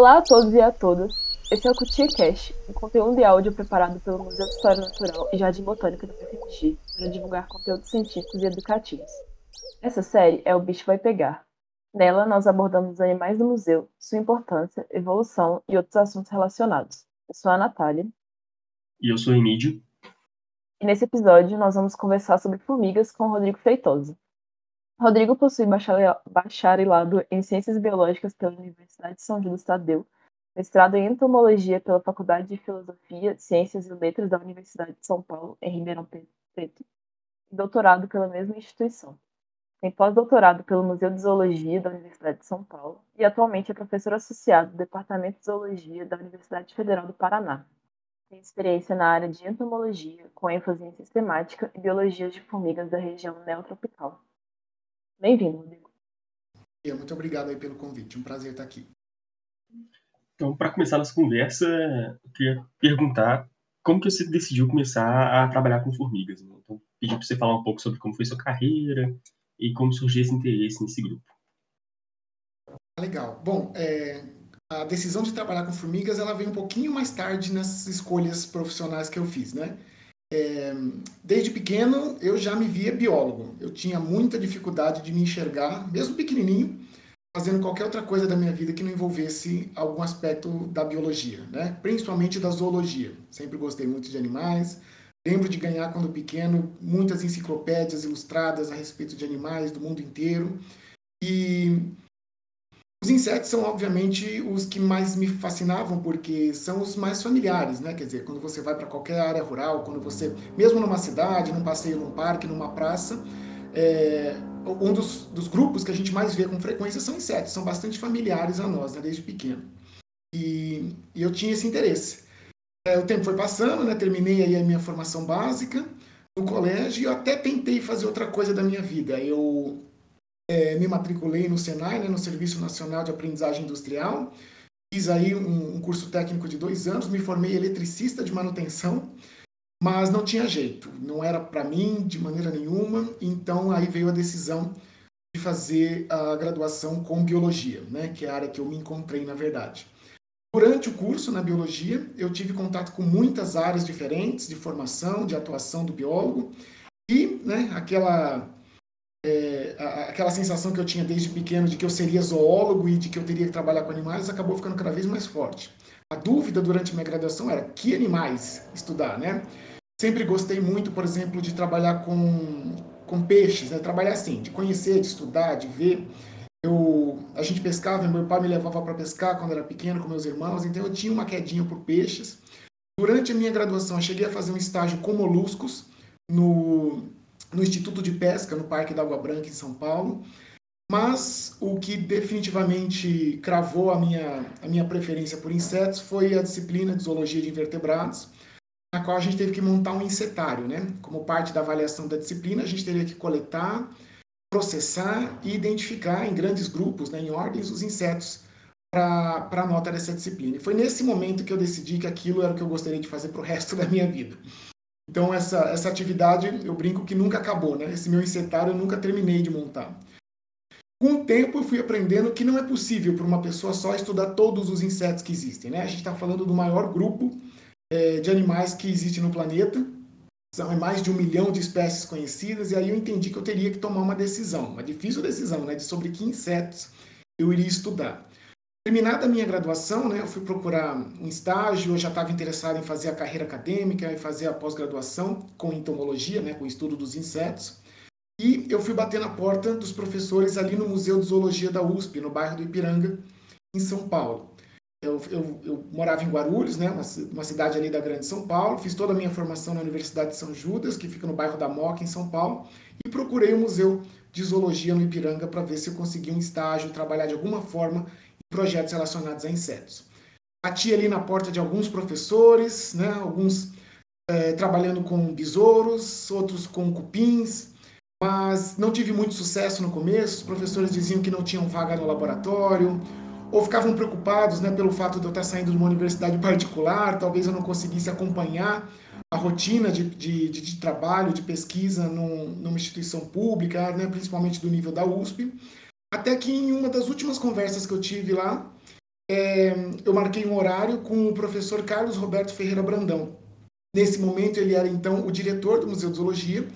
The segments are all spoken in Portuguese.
Olá a todos e a todas. Esse é o Cutia Cash, um conteúdo de áudio preparado pelo Museu de História Natural e Jardim Botânico do FMG para divulgar conteúdos científicos e educativos. Essa série é O Bicho Vai Pegar. Nela, nós abordamos os animais do museu, sua importância, evolução e outros assuntos relacionados. Eu sou a Natália. E eu sou o Emílio. E nesse episódio, nós vamos conversar sobre formigas com o Rodrigo Feitosa. Rodrigo possui bacharelado em Ciências Biológicas pela Universidade de São Judas Tadeu, mestrado em Entomologia pela Faculdade de Filosofia, Ciências e Letras da Universidade de São Paulo, em Ribeirão Preto, e doutorado pela mesma instituição. Tem pós-doutorado pelo Museu de Zoologia da Universidade de São Paulo e atualmente é professor associado do Departamento de Zoologia da Universidade Federal do Paraná. Tem experiência na área de entomologia, com ênfase em sistemática e biologia de formigas da região neotropical. Bem-vindo, Rodrigo. Muito obrigado aí pelo convite, um prazer estar aqui. Então, para começar nossa conversa, eu queria perguntar como que você decidiu começar a trabalhar com formigas. Né? Então, pedi para você falar um pouco sobre como foi sua carreira e como surgiu esse interesse nesse grupo. Legal. Bom, é, a decisão de trabalhar com formigas ela veio um pouquinho mais tarde nas escolhas profissionais que eu fiz, né? É, desde pequeno eu já me via biólogo. Eu tinha muita dificuldade de me enxergar, mesmo pequenininho, fazendo qualquer outra coisa da minha vida que não envolvesse algum aspecto da biologia, né? Principalmente da zoologia. Sempre gostei muito de animais. Lembro de ganhar quando pequeno muitas enciclopédias ilustradas a respeito de animais do mundo inteiro. E os insetos são, obviamente, os que mais me fascinavam, porque são os mais familiares, né? Quer dizer, quando você vai para qualquer área rural, quando você, mesmo numa cidade, num passeio num parque, numa praça, é, um dos, dos, grupos que a gente mais vê com frequência são insetos, são bastante familiares a nós, né, desde pequeno. E, e eu tinha esse interesse. É, o tempo foi passando, né, terminei aí a minha formação básica no colégio e eu até tentei fazer outra coisa da minha vida. Eu é, me matriculei no Senai, né, no Serviço Nacional de Aprendizagem Industrial. Fiz aí um, um curso técnico de dois anos, me formei eletricista de manutenção, mas não tinha jeito, não era para mim de maneira nenhuma. Então aí veio a decisão de fazer a graduação com biologia, né, que é a área que eu me encontrei na verdade. Durante o curso na biologia, eu tive contato com muitas áreas diferentes de formação, de atuação do biólogo e, né, aquela é, aquela sensação que eu tinha desde pequeno de que eu seria zoólogo e de que eu teria que trabalhar com animais acabou ficando cada vez mais forte. A dúvida durante minha graduação era que animais estudar, né? Sempre gostei muito, por exemplo, de trabalhar com, com peixes, né? Trabalhar assim, de conhecer, de estudar, de ver. Eu, a gente pescava, meu pai me levava para pescar quando era pequeno com meus irmãos, então eu tinha uma quedinha por peixes. Durante a minha graduação, eu cheguei a fazer um estágio com moluscos no no Instituto de Pesca, no Parque da Água Branca, em São Paulo. Mas o que definitivamente cravou a minha, a minha preferência por insetos foi a disciplina de zoologia de invertebrados, na qual a gente teve que montar um insetário, né? Como parte da avaliação da disciplina, a gente teria que coletar, processar e identificar em grandes grupos, né, em ordens, os insetos para a nota dessa disciplina. E foi nesse momento que eu decidi que aquilo era o que eu gostaria de fazer para o resto da minha vida. Então essa, essa atividade, eu brinco que nunca acabou, né? Esse meu insetário eu nunca terminei de montar. Com o tempo eu fui aprendendo que não é possível para uma pessoa só estudar todos os insetos que existem, né? A gente está falando do maior grupo é, de animais que existe no planeta. São mais de um milhão de espécies conhecidas, e aí eu entendi que eu teria que tomar uma decisão, uma difícil decisão, né? De sobre que insetos eu iria estudar. Terminada a minha graduação, né, eu fui procurar um estágio, eu já estava interessado em fazer a carreira acadêmica e fazer a pós-graduação com entomologia, né, com estudo dos insetos. E eu fui bater na porta dos professores ali no Museu de Zoologia da USP, no bairro do Ipiranga, em São Paulo. Eu, eu, eu morava em Guarulhos, né, uma, uma, cidade ali da Grande São Paulo, fiz toda a minha formação na Universidade de São Judas, que fica no bairro da Moca, em São Paulo, e procurei o Museu de Zoologia no Ipiranga para ver se eu conseguia um estágio, trabalhar de alguma forma projetos relacionados a insetos. Bati ali na porta de alguns professores, né, alguns é, trabalhando com besouros, outros com cupins, mas não tive muito sucesso no começo. Os professores diziam que não tinham vaga no laboratório, ou ficavam preocupados né, pelo fato de eu estar saindo de uma universidade particular, talvez eu não conseguisse acompanhar a rotina de, de, de, de trabalho, de pesquisa num, numa instituição pública, né, principalmente do nível da USP. Até que em uma das últimas conversas que eu tive lá, é, eu marquei um horário com o professor Carlos Roberto Ferreira Brandão. Nesse momento, ele era então o diretor do Museu de Zoologia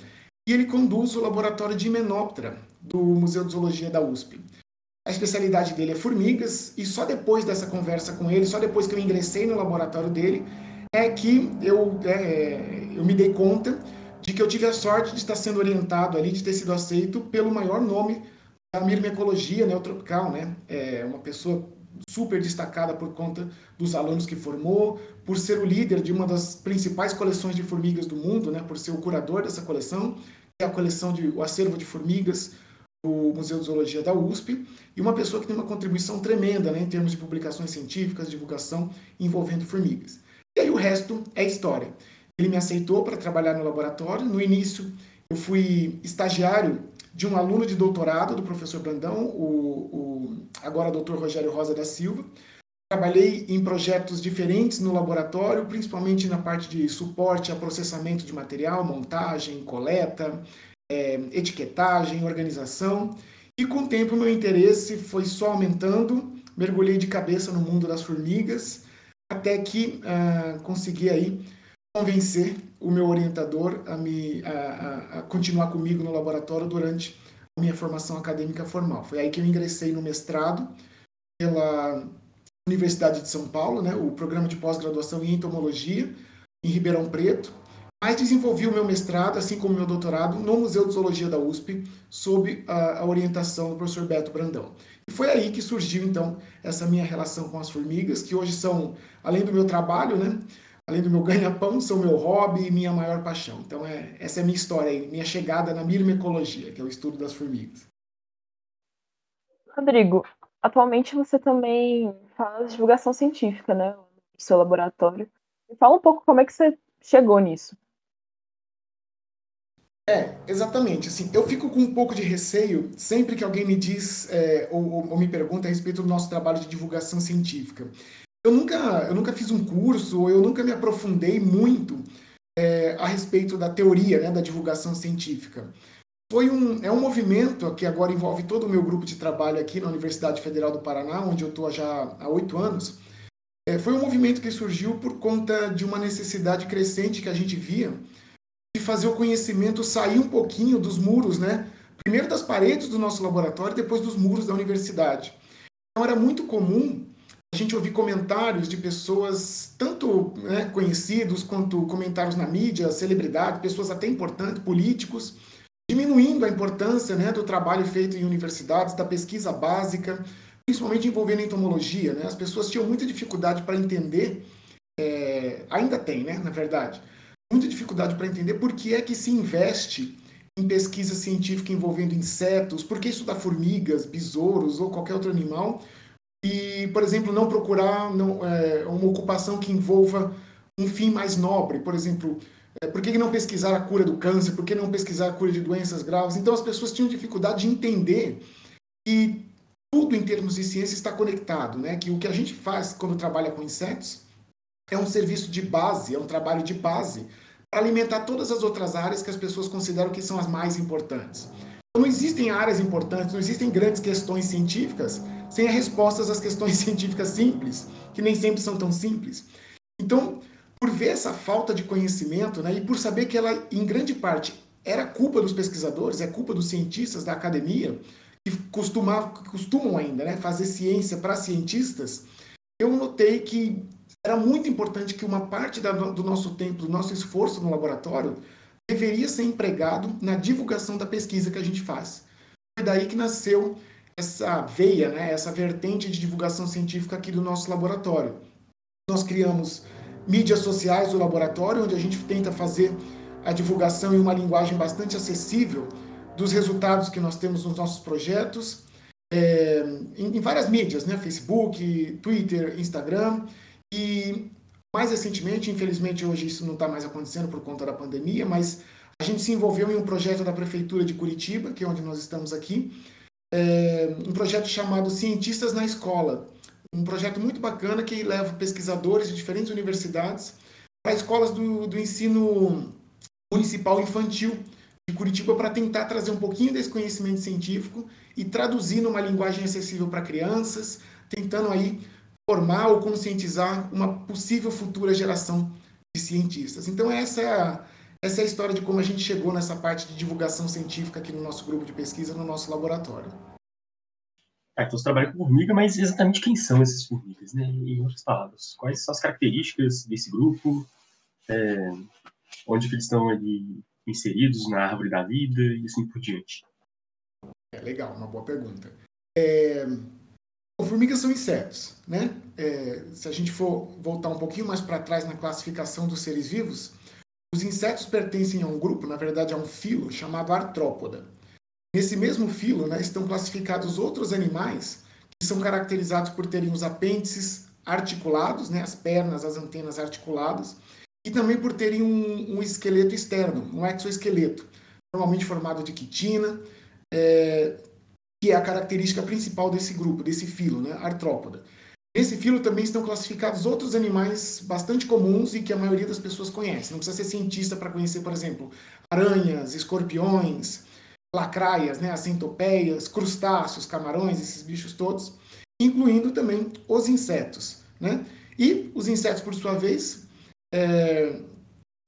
e ele conduz o laboratório de Himenóptera do Museu de Zoologia da USP. A especialidade dele é formigas e só depois dessa conversa com ele, só depois que eu ingressei no laboratório dele, é que eu, é, eu me dei conta de que eu tive a sorte de estar sendo orientado ali, de ter sido aceito pelo maior nome da mirmecologia neotropical, né? É uma pessoa super destacada por conta dos alunos que formou, por ser o líder de uma das principais coleções de formigas do mundo, né? Por ser o curador dessa coleção, que é a coleção de o acervo de formigas do Museu de Zoologia da USP, e uma pessoa que tem uma contribuição tremenda, né, em termos de publicações científicas, divulgação envolvendo formigas. E aí o resto é história. Ele me aceitou para trabalhar no laboratório. No início, eu fui estagiário de um aluno de doutorado do professor Brandão, o, o agora doutor Rogério Rosa da Silva. Trabalhei em projetos diferentes no laboratório, principalmente na parte de suporte a processamento de material, montagem, coleta, é, etiquetagem, organização. E com o tempo, meu interesse foi só aumentando. Mergulhei de cabeça no mundo das formigas, até que uh, consegui aí convencer o meu orientador a, me, a, a, continuar comigo no laboratório durante a minha formação acadêmica formal. Foi aí que eu ingressei no mestrado pela Universidade de São Paulo, né, o programa de pós-graduação em entomologia, em Ribeirão Preto, mas desenvolvi o meu mestrado, assim como meu doutorado, no Museu de Zoologia da USP, sob a, a orientação do professor Beto Brandão. E foi aí que surgiu, então, essa minha relação com as formigas, que hoje são, além do meu trabalho, né, além do meu ganha-pão, são meu hobby e minha maior paixão. Então, é, essa é a minha história, minha chegada na mirmecologia, que é o estudo das formigas. Rodrigo, atualmente você também faz divulgação científica, né, no seu laboratório. Me fala um pouco como é que você chegou nisso. É, exatamente. Assim, eu fico com um pouco de receio sempre que alguém me diz é, ou, ou, me pergunta a respeito do nosso trabalho de divulgação científica eu nunca, eu nunca fiz um curso, ou eu nunca me aprofundei muito é, a respeito da teoria, né, da divulgação científica. Foi um, é um movimento que agora envolve todo o meu grupo de trabalho aqui na Universidade Federal do Paraná, onde eu estou já há oito anos. É, foi um movimento que surgiu por conta de uma necessidade crescente que a gente via de fazer o conhecimento sair um pouquinho dos muros, né? Primeiro das paredes do nosso laboratório, depois dos muros da universidade. Então era muito comum a gente ouvir comentários de pessoas, tanto né, conhecidos quanto comentários na mídia, celebridades, pessoas até importantes, políticos, diminuindo a importância né, do trabalho feito em universidades, da pesquisa básica, principalmente envolvendo entomologia. Né? As pessoas tinham muita dificuldade para entender, é, ainda tem, né, na verdade, muita dificuldade para entender por que é que se investe em pesquisa científica envolvendo insetos, por que estudar formigas, besouros ou qualquer outro animal, e, por exemplo, não procurar não, é, uma ocupação que envolva um fim mais nobre. Por exemplo, é, por que não pesquisar a cura do câncer? Por que não pesquisar a cura de doenças graves? Então, as pessoas tinham dificuldade de entender que tudo em termos de ciência está conectado, né? Que o que a gente faz quando trabalha com insetos é um serviço de base, é um trabalho de base para alimentar todas as outras áreas que as pessoas consideram que são as mais importantes. Então, não existem áreas importantes, não existem grandes questões científicas sem respostas às questões científicas simples, que nem sempre são tão simples. Então, por ver essa falta de conhecimento, né, e por saber que ela, em grande parte, era culpa dos pesquisadores, é culpa dos cientistas da academia, que costumam, costumam ainda né, fazer ciência para cientistas, eu notei que era muito importante que uma parte da, do nosso tempo, do nosso esforço no laboratório, deveria ser empregado na divulgação da pesquisa que a gente faz. Foi daí que nasceu essa veia, né, essa vertente de divulgação científica aqui do nosso laboratório. Nós criamos mídias sociais do laboratório, onde a gente tenta fazer a divulgação em uma linguagem bastante acessível dos resultados que nós temos nos nossos projetos, é, em, em, várias mídias, né, Facebook, Twitter, Instagram, e mais recentemente, infelizmente hoje isso não está mais acontecendo por conta da pandemia, mas a gente se envolveu em um projeto da Prefeitura de Curitiba, que é onde nós estamos aqui, é, um projeto chamado Cientistas na Escola. Um projeto muito bacana que leva pesquisadores de diferentes universidades para escolas do, do ensino municipal infantil de Curitiba para tentar trazer um pouquinho desse conhecimento científico e traduzir numa linguagem acessível para crianças, tentando aí formar ou conscientizar uma possível futura geração de cientistas. Então, essa é a, essa é a história de como a gente chegou nessa parte de divulgação científica aqui no nosso grupo de pesquisa, no nosso laboratório. Ah, então você trabalha com formiga, mas exatamente quem são essas formigas, né? Em outras palavras, quais são as características desse grupo, é, onde eles estão ali inseridos na árvore da vida e assim por diante. É legal, uma boa pergunta. É, formigas são insetos, né? É, se a gente for voltar um pouquinho mais para trás na classificação dos seres vivos, os insetos pertencem a um grupo, na verdade a um filo, chamado artrópoda. Nesse mesmo filo né, estão classificados outros animais que são caracterizados por terem os apêndices articulados, né, as pernas, as antenas articuladas, e também por terem um, um esqueleto externo, um exoesqueleto, normalmente formado de quitina, é, que é a característica principal desse grupo, desse filo, né, artrópoda. Nesse filo também estão classificados outros animais bastante comuns e que a maioria das pessoas conhece. Não precisa ser cientista para conhecer, por exemplo, aranhas, escorpiões, lacraias, né, as centopeias, crustáceos, camarões, esses bichos todos, incluindo também os insetos. Né? E os insetos, por sua vez, é,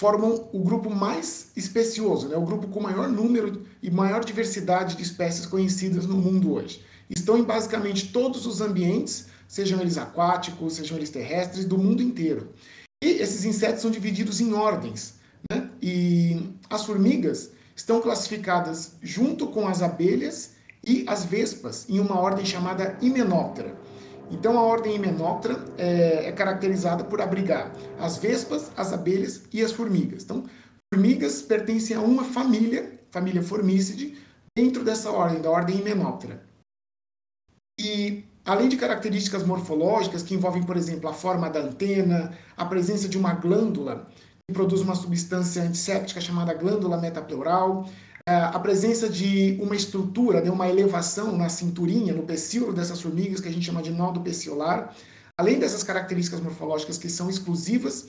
formam o grupo mais especioso, né? o grupo com maior número e maior diversidade de espécies conhecidas no mundo hoje. Estão em basicamente todos os ambientes, sejam eles aquáticos, sejam eles terrestres, do mundo inteiro. E esses insetos são divididos em ordens. Né? E as formigas estão classificadas junto com as abelhas e as vespas em uma ordem chamada Hymenoptera. Então a ordem Hymenoptera é, é caracterizada por abrigar as vespas, as abelhas e as formigas. Então, formigas pertencem a uma família, família Formicidae, dentro dessa ordem, da ordem Hymenoptera. E além de características morfológicas que envolvem, por exemplo, a forma da antena, a presença de uma glândula que produz uma substância antisséptica chamada glândula metapleural, é, a presença de uma estrutura, né, uma elevação na cinturinha, no pecíolo dessas formigas, que a gente chama de nódo peciolar, além dessas características morfológicas que são exclusivas,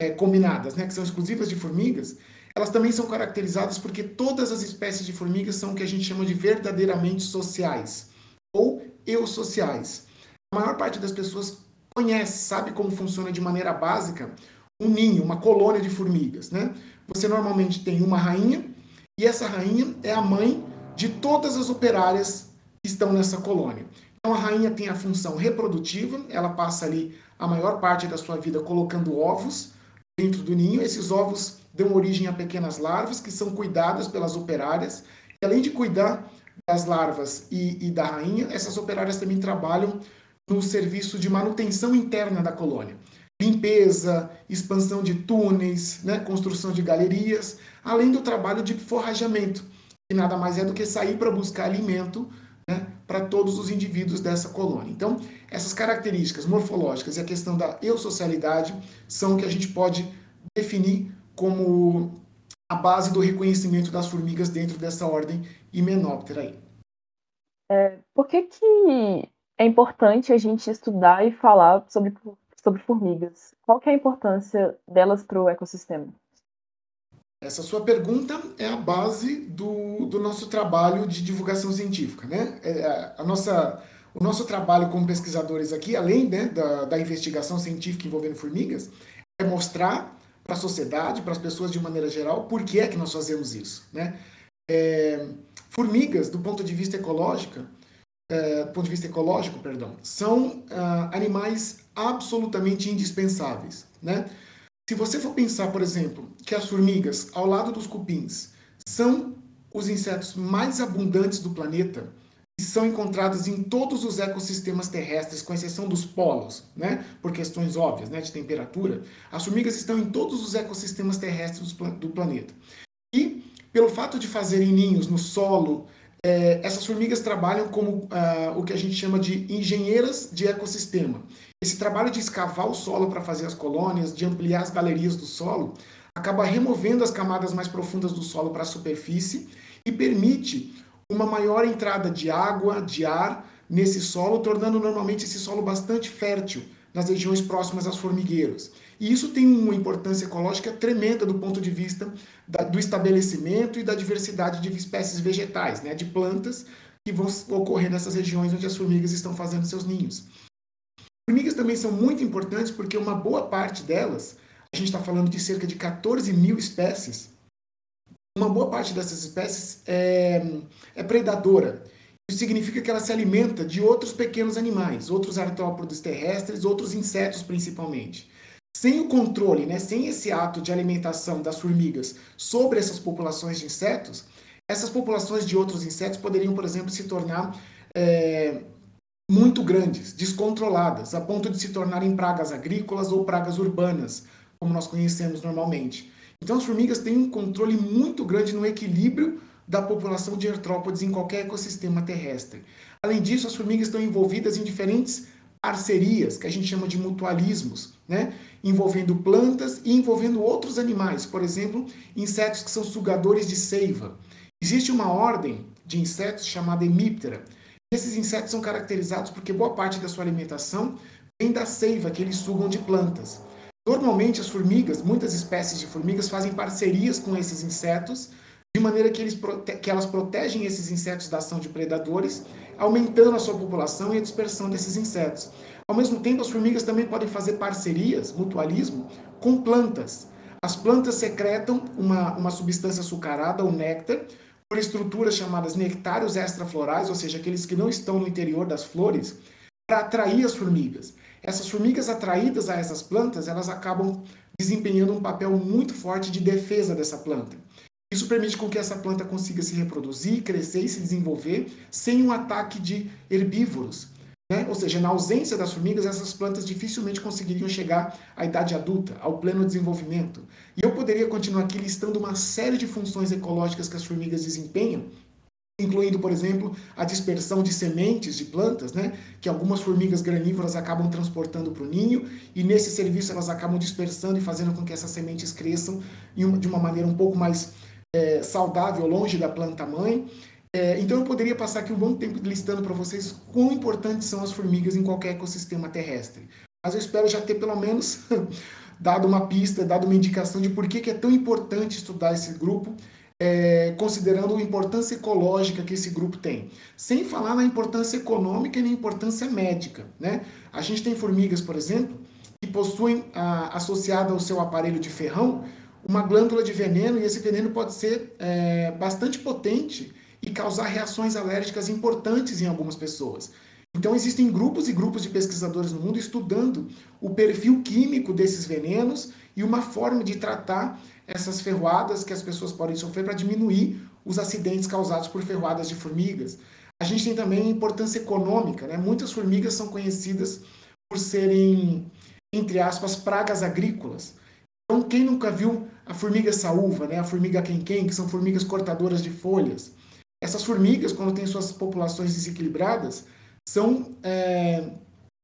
é, combinadas, né, que são exclusivas de formigas, elas também são caracterizadas porque todas as espécies de formigas são o que a gente chama de verdadeiramente sociais, ou eusociais. A maior parte das pessoas conhece, sabe como funciona de maneira básica um ninho, uma colônia de formigas, né? Você normalmente tem uma rainha e essa rainha é a mãe de todas as operárias que estão nessa colônia. Então a rainha tem a função reprodutiva, ela passa ali a maior parte da sua vida colocando ovos dentro do ninho. Esses ovos dão origem a pequenas larvas que são cuidadas pelas operárias. E além de cuidar das larvas e, e da rainha, essas operárias também trabalham no serviço de manutenção interna da colônia limpeza, expansão de túneis, né, construção de galerias, além do trabalho de forrageamento, que nada mais é do que sair para buscar alimento né, para todos os indivíduos dessa colônia. Então, essas características morfológicas e a questão da eusocialidade são o que a gente pode definir como a base do reconhecimento das formigas dentro dessa ordem Hymenoptera aí. É, por que, que é importante a gente estudar e falar sobre sobre formigas. Qual que é a importância delas para o ecossistema? Essa sua pergunta é a base do, do nosso trabalho de divulgação científica. Né? É, a nossa, o nosso trabalho como pesquisadores aqui, além né, da, da investigação científica envolvendo formigas, é mostrar para a sociedade, para as pessoas de maneira geral, por que é que nós fazemos isso. Né? É, formigas, do ponto de vista ecológico, é, do ponto de vista ecológico, perdão, são uh, animais absolutamente indispensáveis, né? Se você for pensar, por exemplo, que as formigas, ao lado dos cupins, são os insetos mais abundantes do planeta são encontrados em todos os ecossistemas terrestres, com exceção dos polos, né? Por questões óbvias, né, de temperatura, as formigas estão em todos os ecossistemas terrestres do planeta. E pelo fato de fazerem ninhos no solo, é, essas formigas trabalham como uh, o que a gente chama de engenheiras de ecossistema. Esse trabalho de escavar o solo para fazer as colônias, de ampliar as galerias do solo, acaba removendo as camadas mais profundas do solo para a superfície e permite uma maior entrada de água, de ar nesse solo, tornando normalmente esse solo bastante fértil nas regiões próximas aos formigueiros. E isso tem uma importância ecológica tremenda do ponto de vista da, do estabelecimento e da diversidade de espécies vegetais, né, de plantas que vão ocorrer nessas regiões onde as formigas estão fazendo seus ninhos. Formigas também são muito importantes porque uma boa parte delas, a gente está falando de cerca de 14 mil espécies, uma boa parte dessas espécies é, é predadora. Isso significa que ela se alimenta de outros pequenos animais, outros artrópodes terrestres, outros insetos principalmente. Sem o controle, né, sem esse ato de alimentação das formigas sobre essas populações de insetos, essas populações de outros insetos poderiam, por exemplo, se tornar é, muito grandes, descontroladas, a ponto de se tornarem pragas agrícolas ou pragas urbanas, como nós conhecemos normalmente. Então, as formigas têm um controle muito grande no equilíbrio da população de artrópodes em qualquer ecossistema terrestre. Além disso, as formigas estão envolvidas em diferentes parcerias, que a gente chama de mutualismos, né? envolvendo plantas e envolvendo outros animais, por exemplo, insetos que são sugadores de seiva. Existe uma ordem de insetos chamada Hemiptera, esses insetos são caracterizados porque boa parte da sua alimentação vem da seiva que eles sugam de plantas. Normalmente, as formigas, muitas espécies de formigas, fazem parcerias com esses insetos, de maneira que, eles, que elas protegem esses insetos da ação de predadores, aumentando a sua população e a dispersão desses insetos. Ao mesmo tempo, as formigas também podem fazer parcerias, mutualismo, com plantas. As plantas secretam uma, uma substância açucarada, o néctar, por estruturas chamadas nectários extraflorais, ou seja, aqueles que não estão no interior das flores, para atrair as formigas. Essas formigas atraídas a essas plantas, elas acabam desempenhando um papel muito forte de defesa dessa planta. Isso permite com que essa planta consiga se reproduzir, crescer e se desenvolver sem um ataque de herbívoros, né? Ou seja, na ausência das formigas, essas plantas dificilmente conseguiriam chegar à idade adulta, ao pleno desenvolvimento. E eu poderia continuar aqui listando uma série de funções ecológicas que as formigas desempenham, incluindo, por exemplo, a dispersão de sementes de plantas, né, que algumas formigas granívoras acabam transportando para o ninho, e nesse serviço elas acabam dispersando e fazendo com que essas sementes cresçam de uma maneira um pouco mais é, saudável, longe da planta mãe. É, então eu poderia passar aqui um bom tempo listando para vocês quão importantes são as formigas em qualquer ecossistema terrestre. Mas eu espero já ter pelo menos dado uma pista, dado uma indicação de por que, que é tão importante estudar esse grupo, é, considerando a importância ecológica que esse grupo tem. Sem falar na importância econômica e na importância médica. Né? A gente tem formigas, por exemplo, que possuem, a, associada ao seu aparelho de ferrão, uma glândula de veneno, e esse veneno pode ser é, bastante potente e causar reações alérgicas importantes em algumas pessoas. Então, existem grupos e grupos de pesquisadores no mundo estudando o perfil químico desses venenos e uma forma de tratar essas ferroadas que as pessoas podem sofrer para diminuir os acidentes causados por ferroadas de formigas. A gente tem também importância econômica. Né? Muitas formigas são conhecidas por serem, entre aspas, pragas agrícolas. Então, quem nunca viu a formiga saúva, né? a formiga quem-quem, que são formigas cortadoras de folhas? Essas formigas, quando têm suas populações desequilibradas, são é,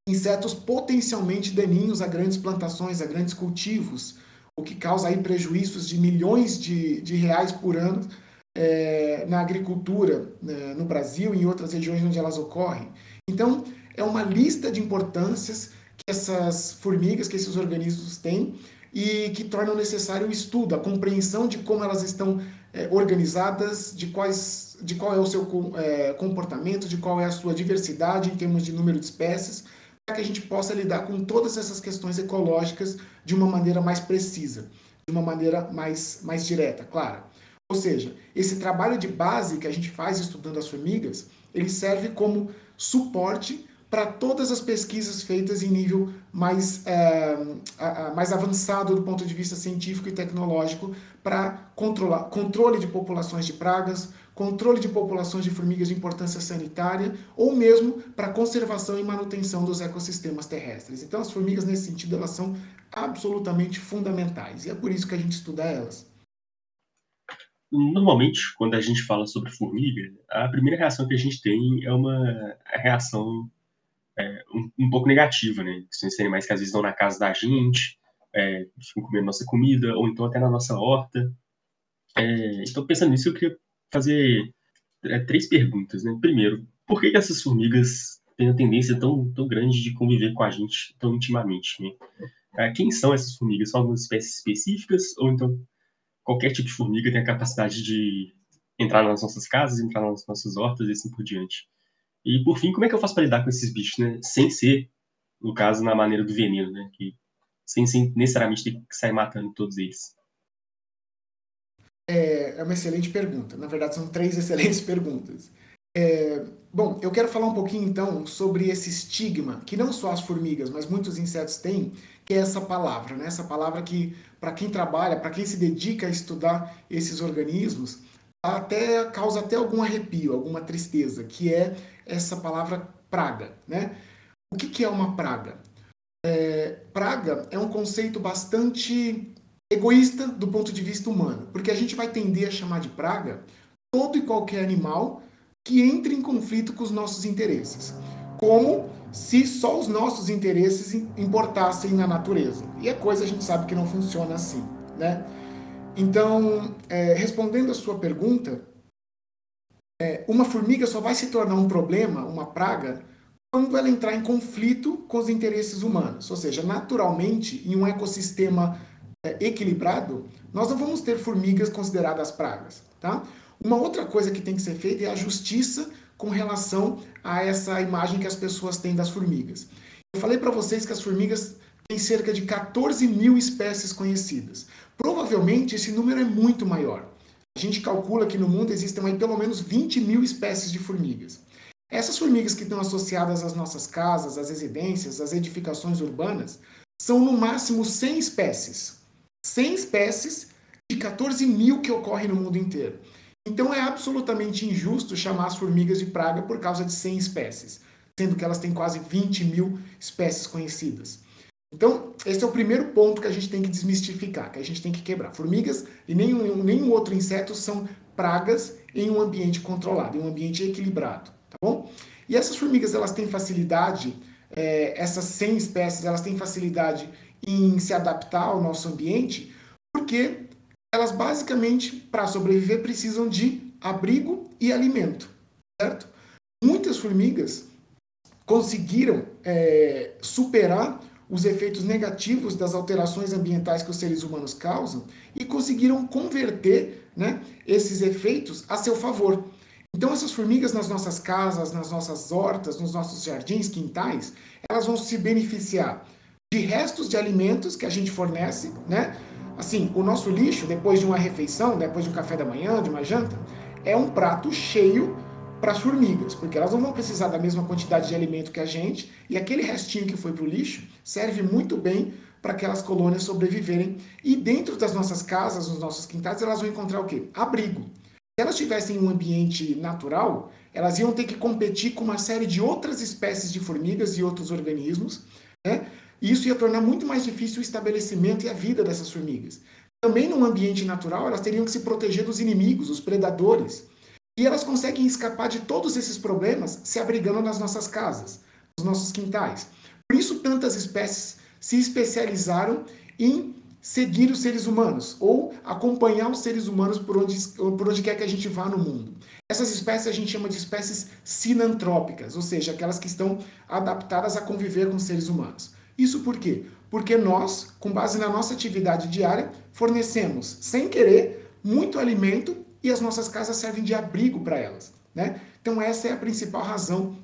insetos potencialmente daninhos a grandes plantações, a grandes cultivos, o que causa aí prejuízos de milhões de, de reais por ano é, na agricultura né, no Brasil e em outras regiões onde elas ocorrem. Então, é uma lista de importâncias que essas formigas, que esses organismos têm e que tornam necessário o estudo, a compreensão de como elas estão é, organizadas, de, quais, de qual é o seu é, comportamento, de qual é a sua diversidade em termos de número de espécies, que a gente possa lidar com todas essas questões ecológicas de uma maneira mais precisa, de uma maneira mais, mais direta, clara. Ou seja, esse trabalho de base que a gente faz estudando as formigas, ele serve como suporte para todas as pesquisas feitas em nível mais, é, mais avançado do ponto de vista científico e tecnológico para controlar controle de populações de pragas, controle de populações de formigas de importância sanitária ou mesmo para conservação e manutenção dos ecossistemas terrestres. Então as formigas nesse sentido elas são absolutamente fundamentais e é por isso que a gente estuda elas. Normalmente, quando a gente fala sobre formiga, a primeira reação que a gente tem é uma reação é, um, um, pouco negativa, né? São esses animais que às vezes estão na casa da gente, é, ficam comendo nossa comida, ou então até na nossa horta. É, então, pensando nisso, eu queria fazer é, três perguntas, né? Primeiro, por que, que essas formigas têm a tendência tão, tão grande de conviver com a gente tão intimamente, né? É, quem são essas formigas? São algumas espécies específicas, ou então qualquer tipo de formiga tem a capacidade de entrar nas nossas casas, entrar nas nossas hortas e assim por diante? E por fim, como é que eu faço para lidar com esses bichos, né? Sem ser no caso, na maneira do veneno, né? Que sem, sem necessariamente ter que sair matando todos eles. É, é uma excelente pergunta. Na verdade, são três excelentes perguntas. É, bom, eu quero falar um pouquinho então sobre esse estigma que não só as formigas, mas muitos insetos têm, que é essa palavra, né? Essa palavra que, para quem trabalha, para quem se dedica a estudar esses organismos, até causa até algum arrepio, alguma tristeza, que é essa palavra praga, né? O que, que é uma praga? É, praga é um conceito bastante egoísta do ponto de vista humano, porque a gente vai tender a chamar de praga todo e qualquer animal que entre em conflito com os nossos interesses, como se só os nossos interesses importassem na natureza. E a coisa a gente sabe que não funciona assim, né? Então, é, respondendo a sua pergunta, é, uma formiga só vai se tornar um problema, uma praga, quando ela entrar em conflito com os interesses humanos. Ou seja, naturalmente, em um ecossistema é, equilibrado, nós não vamos ter formigas consideradas pragas. Tá? Uma outra coisa que tem que ser feita é a justiça com relação a essa imagem que as pessoas têm das formigas. Eu falei para vocês que as formigas têm cerca de 14 mil espécies conhecidas. Provavelmente esse número é muito maior. A gente calcula que no mundo existem aí pelo menos 20 mil espécies de formigas. Essas formigas que estão associadas às nossas casas, às residências, às edificações urbanas, são no máximo 100 espécies. 100 espécies de 14 mil que ocorrem no mundo inteiro. Então é absolutamente injusto chamar as formigas de praga por causa de 100 espécies, sendo que elas têm quase 20 mil espécies conhecidas. Então, esse é o primeiro ponto que a gente tem que desmistificar, que a gente tem que quebrar. Formigas e nenhum, nenhum outro inseto são pragas em um ambiente controlado, em um ambiente equilibrado, tá bom? E essas formigas, elas têm facilidade, é, essas 100 espécies, elas têm facilidade em se adaptar ao nosso ambiente, porque elas basicamente, para sobreviver, precisam de abrigo e alimento, certo? Muitas formigas conseguiram é, superar os efeitos negativos das alterações ambientais que os seres humanos causam e conseguiram converter né, esses efeitos a seu favor. Então, essas formigas nas nossas casas, nas nossas hortas, nos nossos jardins, quintais, elas vão se beneficiar de restos de alimentos que a gente fornece, né? Assim, o nosso lixo, depois de uma refeição, depois de um café da manhã, de uma janta, é um prato cheio para as formigas, porque elas não vão precisar da mesma quantidade de alimento que a gente, e aquele restinho que foi para o lixo serve muito bem para aquelas colônias sobreviverem. E dentro das nossas casas, nos nossos quintais, elas vão encontrar o quê? Abrigo. Se elas tivessem um ambiente natural, elas iam ter que competir com uma série de outras espécies de formigas e outros organismos, né? Isso ia tornar muito mais difícil o estabelecimento e a vida dessas formigas. Também num ambiente natural, elas teriam que se proteger dos inimigos, os predadores. E elas conseguem escapar de todos esses problemas se abrigando nas nossas casas, nos nossos quintais. Por isso, tantas espécies se especializaram em seguir os seres humanos ou acompanhar os seres humanos por onde, por onde quer que a gente vá no mundo. Essas espécies a gente chama de espécies sinantrópicas, ou seja, aquelas que estão adaptadas a conviver com seres humanos. Isso por quê? Porque nós, com base na nossa atividade diária, fornecemos, sem querer, muito alimento e as nossas casas servem de abrigo para elas. Né? Então, essa é a principal razão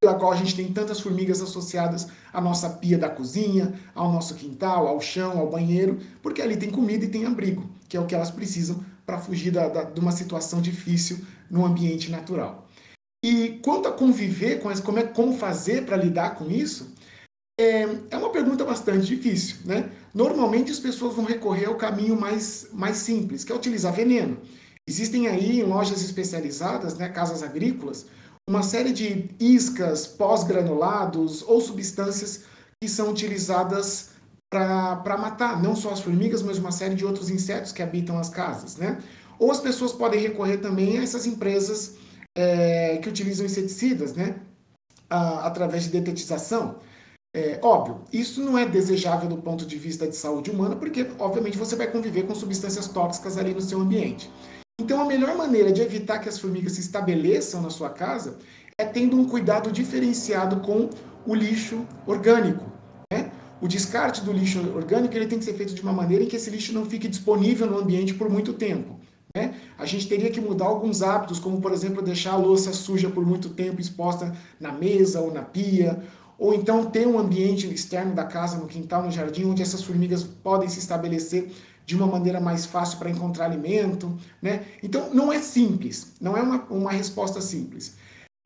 pela qual a gente tem tantas formigas associadas à nossa pia da cozinha, ao nosso quintal, ao chão, ao banheiro, porque ali tem comida e tem abrigo, que é o que elas precisam para fugir da, da, de uma situação difícil no ambiente natural. E quanto a conviver com isso, como, é, como fazer para lidar com isso, é, é uma pergunta bastante difícil. Né? Normalmente as pessoas vão recorrer ao caminho mais, mais simples, que é utilizar veneno. Existem aí em lojas especializadas, né, casas agrícolas, uma série de iscas, pós-granulados ou substâncias que são utilizadas para matar não só as formigas, mas uma série de outros insetos que habitam as casas. Né? Ou as pessoas podem recorrer também a essas empresas é, que utilizam inseticidas, né? A, através de detetização. É, óbvio, isso não é desejável do ponto de vista de saúde humana, porque, obviamente, você vai conviver com substâncias tóxicas ali no seu ambiente. Então, a melhor maneira de evitar que as formigas se estabeleçam na sua casa é tendo um cuidado diferenciado com o lixo orgânico. Né? O descarte do lixo orgânico ele tem que ser feito de uma maneira em que esse lixo não fique disponível no ambiente por muito tempo. Né? A gente teria que mudar alguns hábitos, como, por exemplo, deixar a louça suja por muito tempo exposta na mesa ou na pia, ou então ter um ambiente externo da casa, no quintal, no jardim, onde essas formigas podem se estabelecer de uma maneira mais fácil para encontrar alimento, né? Então, não é simples, não é uma, uma resposta simples.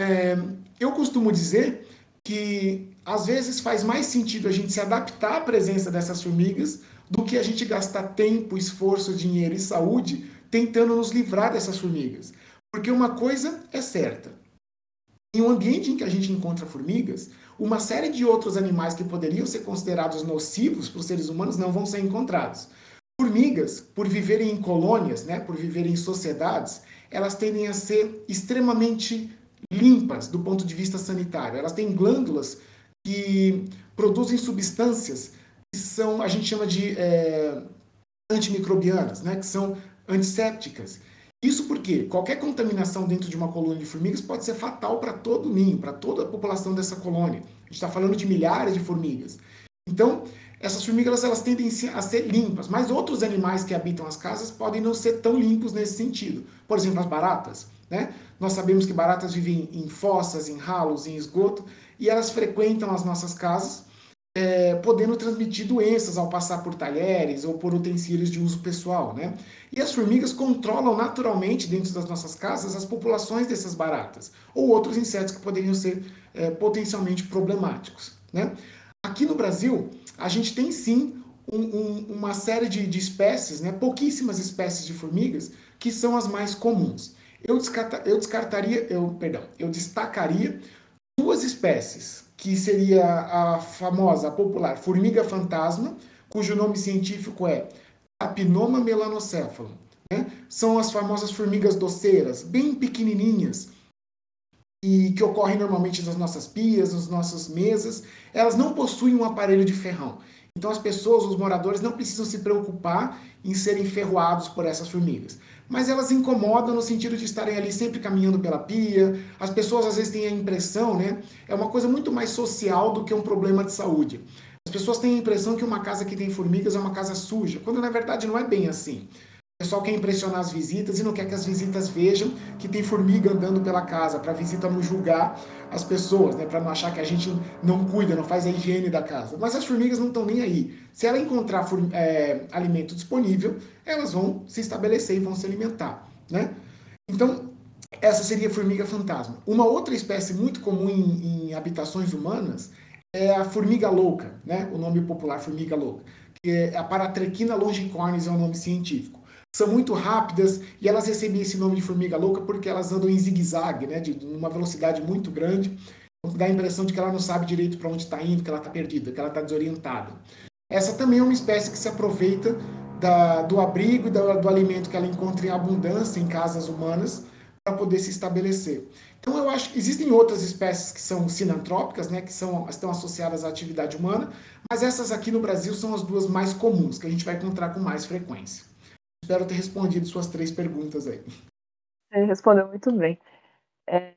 É, eu costumo dizer que às vezes faz mais sentido a gente se adaptar à presença dessas formigas do que a gente gastar tempo, esforço, dinheiro e saúde tentando nos livrar dessas formigas. Porque uma coisa é certa: em um ambiente em que a gente encontra formigas, uma série de outros animais que poderiam ser considerados nocivos para os seres humanos não vão ser encontrados. Formigas, por viverem em colônias, né, por viverem em sociedades, elas tendem a ser extremamente limpas do ponto de vista sanitário. Elas têm glândulas que produzem substâncias que são, a gente chama de é, antimicrobianas, né, que são antissépticas. Isso porque qualquer contaminação dentro de uma colônia de formigas pode ser fatal para todo o ninho, para toda a população dessa colônia. A gente está falando de milhares de formigas. Então, essas formigas elas tendem a ser limpas, mas outros animais que habitam as casas podem não ser tão limpos nesse sentido. Por exemplo, as baratas. Né? Nós sabemos que baratas vivem em fossas, em ralos, em esgoto, e elas frequentam as nossas casas, é, podendo transmitir doenças ao passar por talheres ou por utensílios de uso pessoal. Né? E as formigas controlam naturalmente, dentro das nossas casas, as populações dessas baratas, ou outros insetos que poderiam ser é, potencialmente problemáticos. Né? Aqui no Brasil, a gente tem sim um, um, uma série de, de, espécies, né, pouquíssimas espécies de formigas, que são as mais comuns. Eu, descarta, eu descartaria, eu, perdão, eu destacaria duas espécies, que seria a famosa, a popular formiga fantasma, cujo nome científico é Apinoma melanocéfalo. Né? São as famosas formigas doceiras, bem pequenininhas, e que ocorrem normalmente nas nossas pias, nas nossas mesas, elas não possuem um aparelho de ferrão. Então as pessoas, os moradores, não precisam se preocupar em serem ferroados por essas formigas. Mas elas incomodam no sentido de estarem ali sempre caminhando pela pia. As pessoas às vezes têm a impressão, né? É uma coisa muito mais social do que um problema de saúde. As pessoas têm a impressão que uma casa que tem formigas é uma casa suja, quando na verdade não é bem assim. Pessoal quer impressionar as visitas e não quer que as visitas vejam que tem formiga andando pela casa, para a visita não julgar as pessoas, né? para não achar que a gente não cuida, não faz a higiene da casa. Mas as formigas não estão nem aí. Se ela encontrar é, alimento disponível, elas vão se estabelecer e vão se alimentar. Né? Então, essa seria a formiga fantasma. Uma outra espécie muito comum em, em habitações humanas é a formiga louca, né? o nome popular formiga louca, que é a Paratrequina longicornis é o nome científico são muito rápidas e elas recebem esse nome de formiga louca porque elas andam em zigue-zague, né, de uma velocidade muito grande. Então, dá a impressão de que ela não sabe direito para onde está indo, que ela está perdida, que ela está desorientada. Essa também é uma espécie que se aproveita da, do abrigo e do, do alimento que ela encontra em abundância em casas humanas para poder se estabelecer. Então eu acho que existem outras espécies que são sinantrópicas, né, que são, estão associadas à atividade humana, mas essas aqui no Brasil são as duas mais comuns, que a gente vai encontrar com mais frequência. Espero ter respondido suas três perguntas aí. Você respondeu muito bem. É,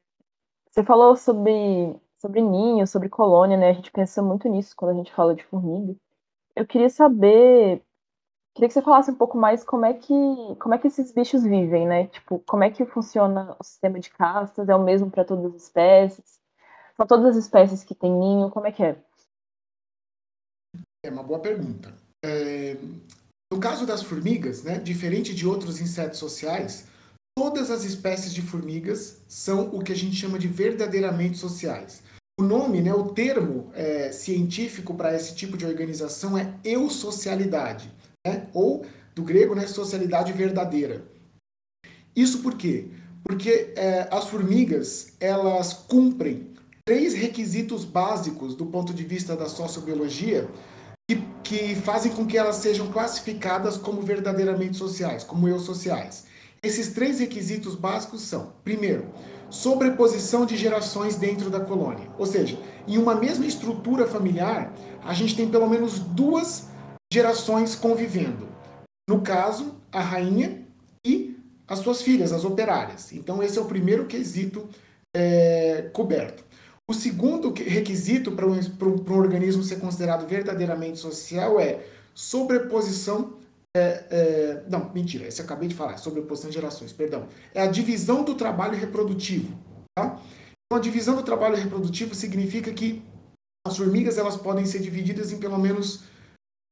você falou sobre, sobre ninho, sobre colônia, né? A gente pensa muito nisso quando a gente fala de formiga. Eu queria saber, queria que você falasse um pouco mais como é que, como é que esses bichos vivem, né? Tipo, como é que funciona o sistema de castas? É o mesmo para todas as espécies? São todas as espécies que têm ninho? Como é que é? É uma boa pergunta. É, no caso das formigas, né, diferente de outros insetos sociais, todas as espécies de formigas são o que a gente chama de verdadeiramente sociais. O nome, né, o termo é, científico para esse tipo de organização é eusocialidade, né, ou do grego, né, socialidade verdadeira. Isso por quê? Porque é, as formigas elas cumprem três requisitos básicos do ponto de vista da sociobiologia que, que fazem com que elas sejam classificadas como verdadeiramente sociais, como eu sociais. Esses três requisitos básicos são: primeiro, sobreposição de gerações dentro da colônia. Ou seja, em uma mesma estrutura familiar, a gente tem pelo menos duas gerações convivendo. No caso, a rainha e as suas filhas, as operárias. Então, esse é o primeiro quesito é, coberto. O segundo requisito para um, um organismo ser considerado verdadeiramente social é sobreposição. É, é, não, mentira, esse eu acabei de falar, é sobreposição de gerações, perdão. É a divisão do trabalho reprodutivo. Tá? Então, a divisão do trabalho reprodutivo significa que as formigas elas podem ser divididas em pelo menos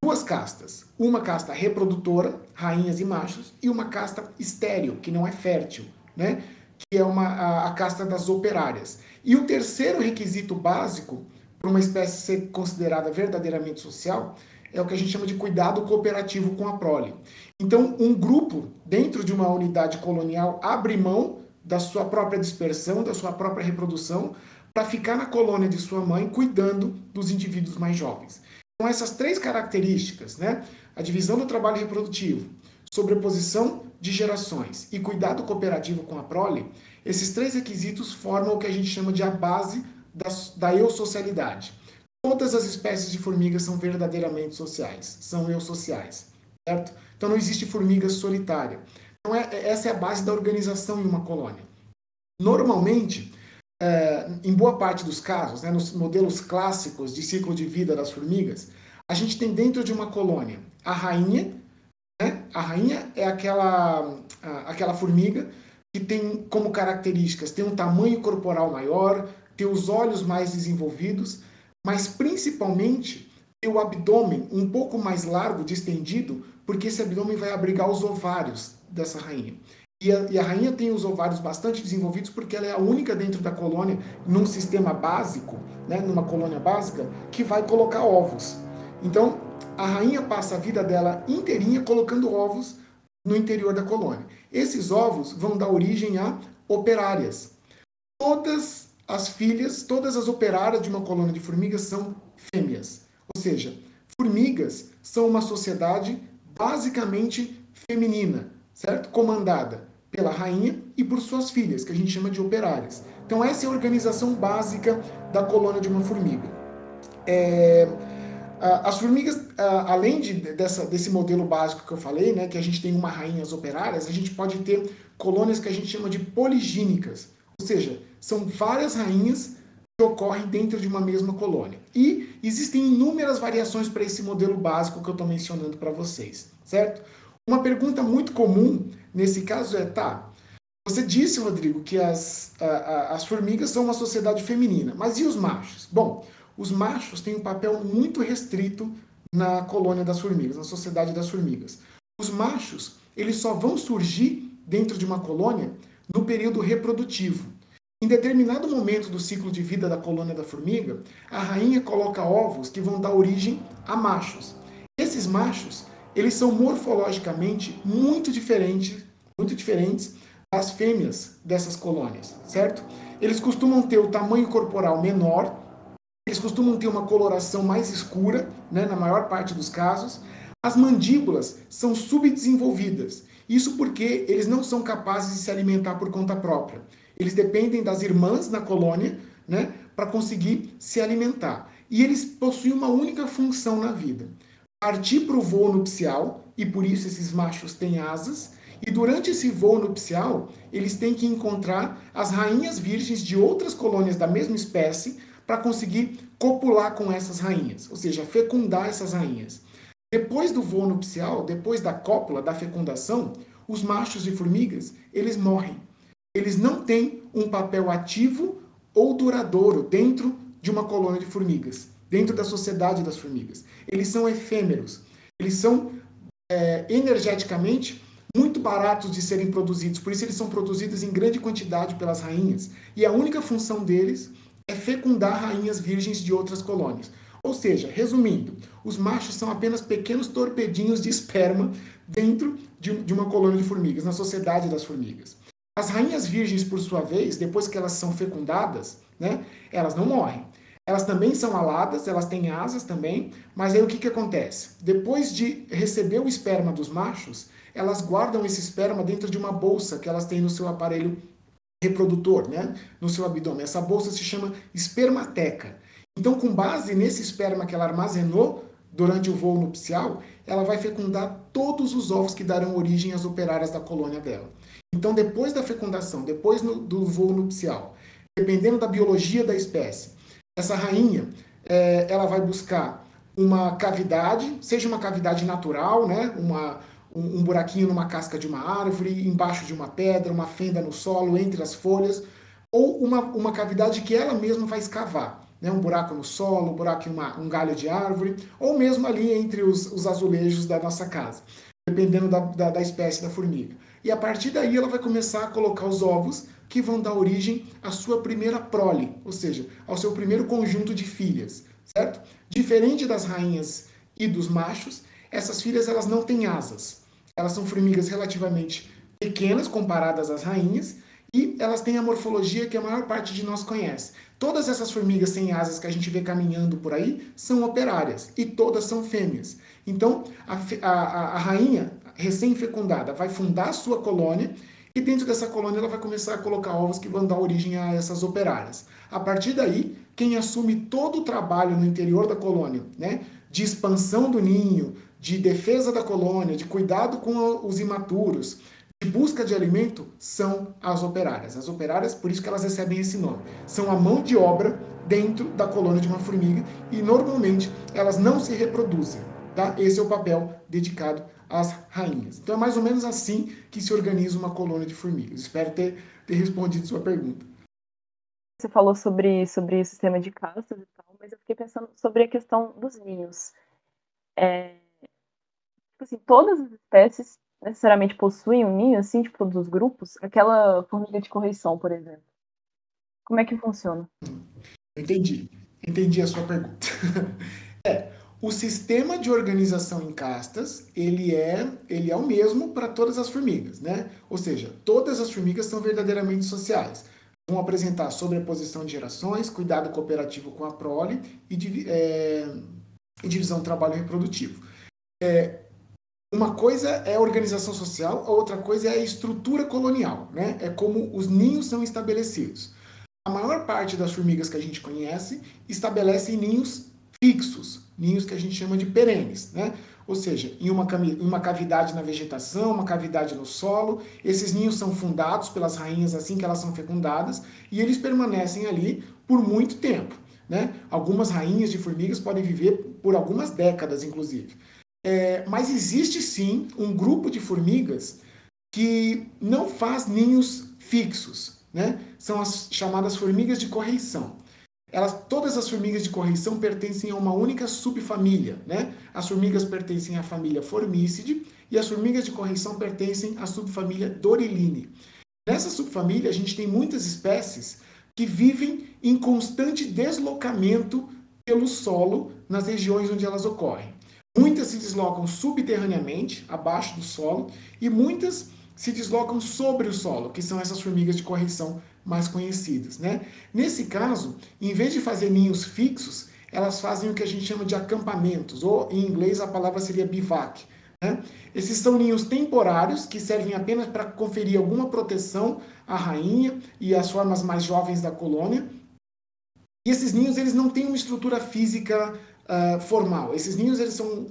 duas castas. Uma casta reprodutora, rainhas e machos, e uma casta estéril, que não é fértil, né? Que é uma, a, a casta das operárias. E o terceiro requisito básico para uma espécie ser considerada verdadeiramente social é o que a gente chama de cuidado cooperativo com a prole. Então, um grupo dentro de uma unidade colonial abre mão da sua própria dispersão, da sua própria reprodução, para ficar na colônia de sua mãe cuidando dos indivíduos mais jovens. Então, essas três características, né, a divisão do trabalho reprodutivo, sobreposição de gerações e cuidado cooperativo com a prole, esses três requisitos formam o que a gente chama de a base da, da eusocialidade. Todas as espécies de formigas são verdadeiramente sociais, são eusociais, certo? Então não existe formiga solitária. Então é, é, essa é a base da organização em uma colônia. Normalmente, é, em boa parte dos casos, né, nos modelos clássicos de ciclo de vida das formigas, a gente tem dentro de uma colônia a rainha. Né? A rainha é aquela, aquela formiga que tem como características tem um tamanho corporal maior, tem os olhos mais desenvolvidos, mas principalmente ter o abdômen um pouco mais largo, distendido, porque esse abdômen vai abrigar os ovários dessa rainha. E a, e a, rainha tem os ovários bastante desenvolvidos porque ela é a única dentro da colônia, num sistema básico, né, numa colônia básica, que vai colocar ovos. Então, a rainha passa a vida dela inteirinha colocando ovos no interior da colônia. Esses ovos vão dar origem a operárias. Todas as filhas, todas as operárias de uma colônia de formigas são fêmeas. Ou seja, formigas são uma sociedade basicamente feminina, certo? Comandada pela rainha e por suas filhas, que a gente chama de operárias. Então essa é a organização básica da colônia de uma formiga. É, as formigas, além de, dessa, desse modelo básico que eu falei, né, que a gente tem uma rainha as operárias, a gente pode ter colônias que a gente chama de poligínicas, ou seja, são várias rainhas que ocorrem dentro de uma mesma colônia. E existem inúmeras variações para esse modelo básico que eu estou mencionando para vocês, certo? Uma pergunta muito comum nesse caso é, tá, você disse, Rodrigo, que as, a, a, as formigas são uma sociedade feminina, mas e os machos? Bom, os machos têm um papel muito restrito na colônia das formigas, na sociedade das formigas. Os machos, eles só vão surgir dentro de uma colônia no período reprodutivo. Em determinado momento do ciclo de vida da colônia da formiga, a rainha coloca ovos que vão dar origem a machos. Esses machos, eles são morfologicamente muito diferentes, muito diferentes das fêmeas dessas colônias, certo? Eles costumam ter o tamanho corporal menor, eles costumam ter uma coloração mais escura, né, na maior parte dos casos. As mandíbulas são subdesenvolvidas. Isso porque eles não são capazes de se alimentar por conta própria. Eles dependem das irmãs na colônia, né, para conseguir se alimentar. E eles possuem uma única função na vida: partir para o voo nupcial, e por isso esses machos têm asas. E durante esse voo nupcial, eles têm que encontrar as rainhas virgens de outras colônias da mesma espécie para conseguir copular com essas rainhas, ou seja, fecundar essas rainhas. Depois do voo nupcial, depois da cópula, da fecundação, os machos de formigas, eles morrem. Eles não têm um papel ativo ou duradouro dentro de uma colônia de formigas, dentro da sociedade das formigas. Eles são efêmeros. Eles são é, energeticamente muito baratos de serem produzidos, por isso eles são produzidos em grande quantidade pelas rainhas. E a única função deles é fecundar rainhas virgens de outras colônias. Ou seja, resumindo, os machos são apenas pequenos torpedinhos de esperma dentro de, de uma colônia de formigas, na sociedade das formigas. As rainhas virgens, por sua vez, depois que elas são fecundadas, né, elas não morrem. Elas também são aladas, elas têm asas também, mas aí o que, que acontece? Depois de receber o esperma dos machos, elas guardam esse esperma dentro de uma bolsa que elas têm no seu aparelho reprodutor, né, no seu abdômen. Essa bolsa se chama espermateca. Então, com base nesse esperma que ela armazenou durante o voo nupcial, ela vai fecundar todos os ovos que darão origem às operárias da colônia dela. Então, depois da fecundação, depois no, do voo nupcial, dependendo da biologia da espécie, essa rainha é, ela vai buscar uma cavidade, seja uma cavidade natural, né, uma, um, um buraquinho numa casca de uma árvore, embaixo de uma pedra, uma fenda no solo, entre as folhas, ou uma, uma cavidade que ela mesma vai escavar. né? um buraco no solo, um buraco em uma, um galho de árvore, ou mesmo ali entre os, os azulejos da nossa casa, dependendo da, da, da espécie da formiga. E a partir daí ela vai começar a colocar os ovos que vão dar origem à sua primeira prole, ou seja, ao seu primeiro conjunto de filhas, certo? Diferente das rainhas e dos machos, essas filhas elas não têm asas. Elas são formigas relativamente pequenas comparadas às rainhas e elas têm a morfologia que a maior parte de nós conhece. Todas essas formigas sem asas que a gente vê caminhando por aí são operárias e todas são fêmeas. Então, a, a, a rainha recém-fecundada vai fundar a sua colônia e dentro dessa colônia ela vai começar a colocar ovos que vão dar origem a essas operárias. A partir daí, quem assume todo o trabalho no interior da colônia, né, de expansão do ninho, de defesa da colônia, de cuidado com os imaturos, de busca de alimento, são as operárias. As operárias, por isso que elas recebem esse nome, são a mão de obra dentro da colônia de uma formiga e normalmente elas não se reproduzem. Tá? Esse é o papel dedicado às rainhas. Então é mais ou menos assim que se organiza uma colônia de formigas. Espero ter, ter respondido sua pergunta. Você falou sobre, sobre o sistema de castas e tal, mas eu fiquei pensando sobre a questão dos ninhos. É, tipo assim, todas as espécies necessariamente possuem um ninho, assim, tipo, todos os grupos? Aquela formiga de correição, por exemplo. Como é que funciona? Entendi. Entendi a sua pergunta. é, o sistema de organização em castas, ele é, ele é o mesmo para todas as formigas, né? Ou seja, todas as formigas são verdadeiramente sociais. Vão apresentar sobreposição de gerações, cuidado cooperativo com a prole e, é, e divisão do trabalho reprodutivo. É, uma coisa é a organização social, a outra coisa é a estrutura colonial, né? É como os ninhos são estabelecidos. A maior parte das formigas que a gente conhece estabelecem ninhos fixos, ninhos que a gente chama de perenes, né? Ou seja, em uma, uma cavidade na vegetação, uma cavidade no solo. Esses ninhos são fundados pelas rainhas assim que elas são fecundadas e eles permanecem ali por muito tempo. Né? Algumas rainhas de formigas podem viver por algumas décadas, inclusive. É, mas existe sim um grupo de formigas que não faz ninhos fixos. Né? São as chamadas formigas de correição elas, todas as formigas de correição pertencem a uma única subfamília, né? As formigas pertencem à família Formicidae e as formigas de correição pertencem à subfamília Doriline. Nessa subfamília, a gente tem muitas espécies que vivem em constante deslocamento pelo solo nas regiões onde elas ocorrem. Muitas se deslocam subterraneamente, abaixo do solo, e muitas se deslocam sobre o solo, que são essas formigas de correição mais conhecidas. Né? Nesse caso, em vez de fazer ninhos fixos, elas fazem o que a gente chama de acampamentos, ou em inglês a palavra seria bivac. Né? Esses são ninhos temporários que servem apenas para conferir alguma proteção à rainha e às formas mais jovens da colônia. E esses ninhos eles não têm uma estrutura física uh, formal. Esses ninhos eles são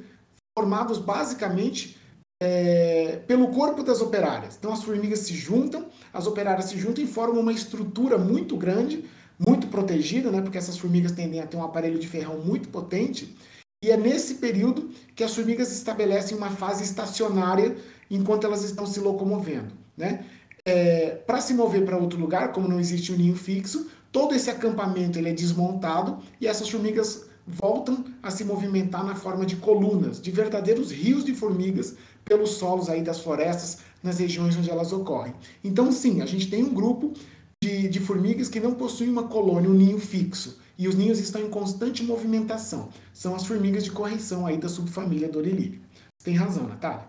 formados basicamente é, pelo corpo das operárias. Então as formigas se juntam, as operárias se juntam e formam uma estrutura muito grande, muito protegida, né, porque essas formigas tendem a ter um aparelho de ferrão muito potente. E é nesse período que as formigas estabelecem uma fase estacionária enquanto elas estão se locomovendo. Né? É, para se mover para outro lugar, como não existe um ninho fixo, todo esse acampamento ele é desmontado e essas formigas voltam a se movimentar na forma de colunas, de verdadeiros rios de formigas pelos solos aí das florestas nas regiões onde elas ocorrem. Então, sim, a gente tem um grupo de, de formigas que não possuem uma colônia, um ninho fixo. E os ninhos estão em constante movimentação. São as formigas de correição aí da subfamília Dorelírio. Você tem razão, Natália.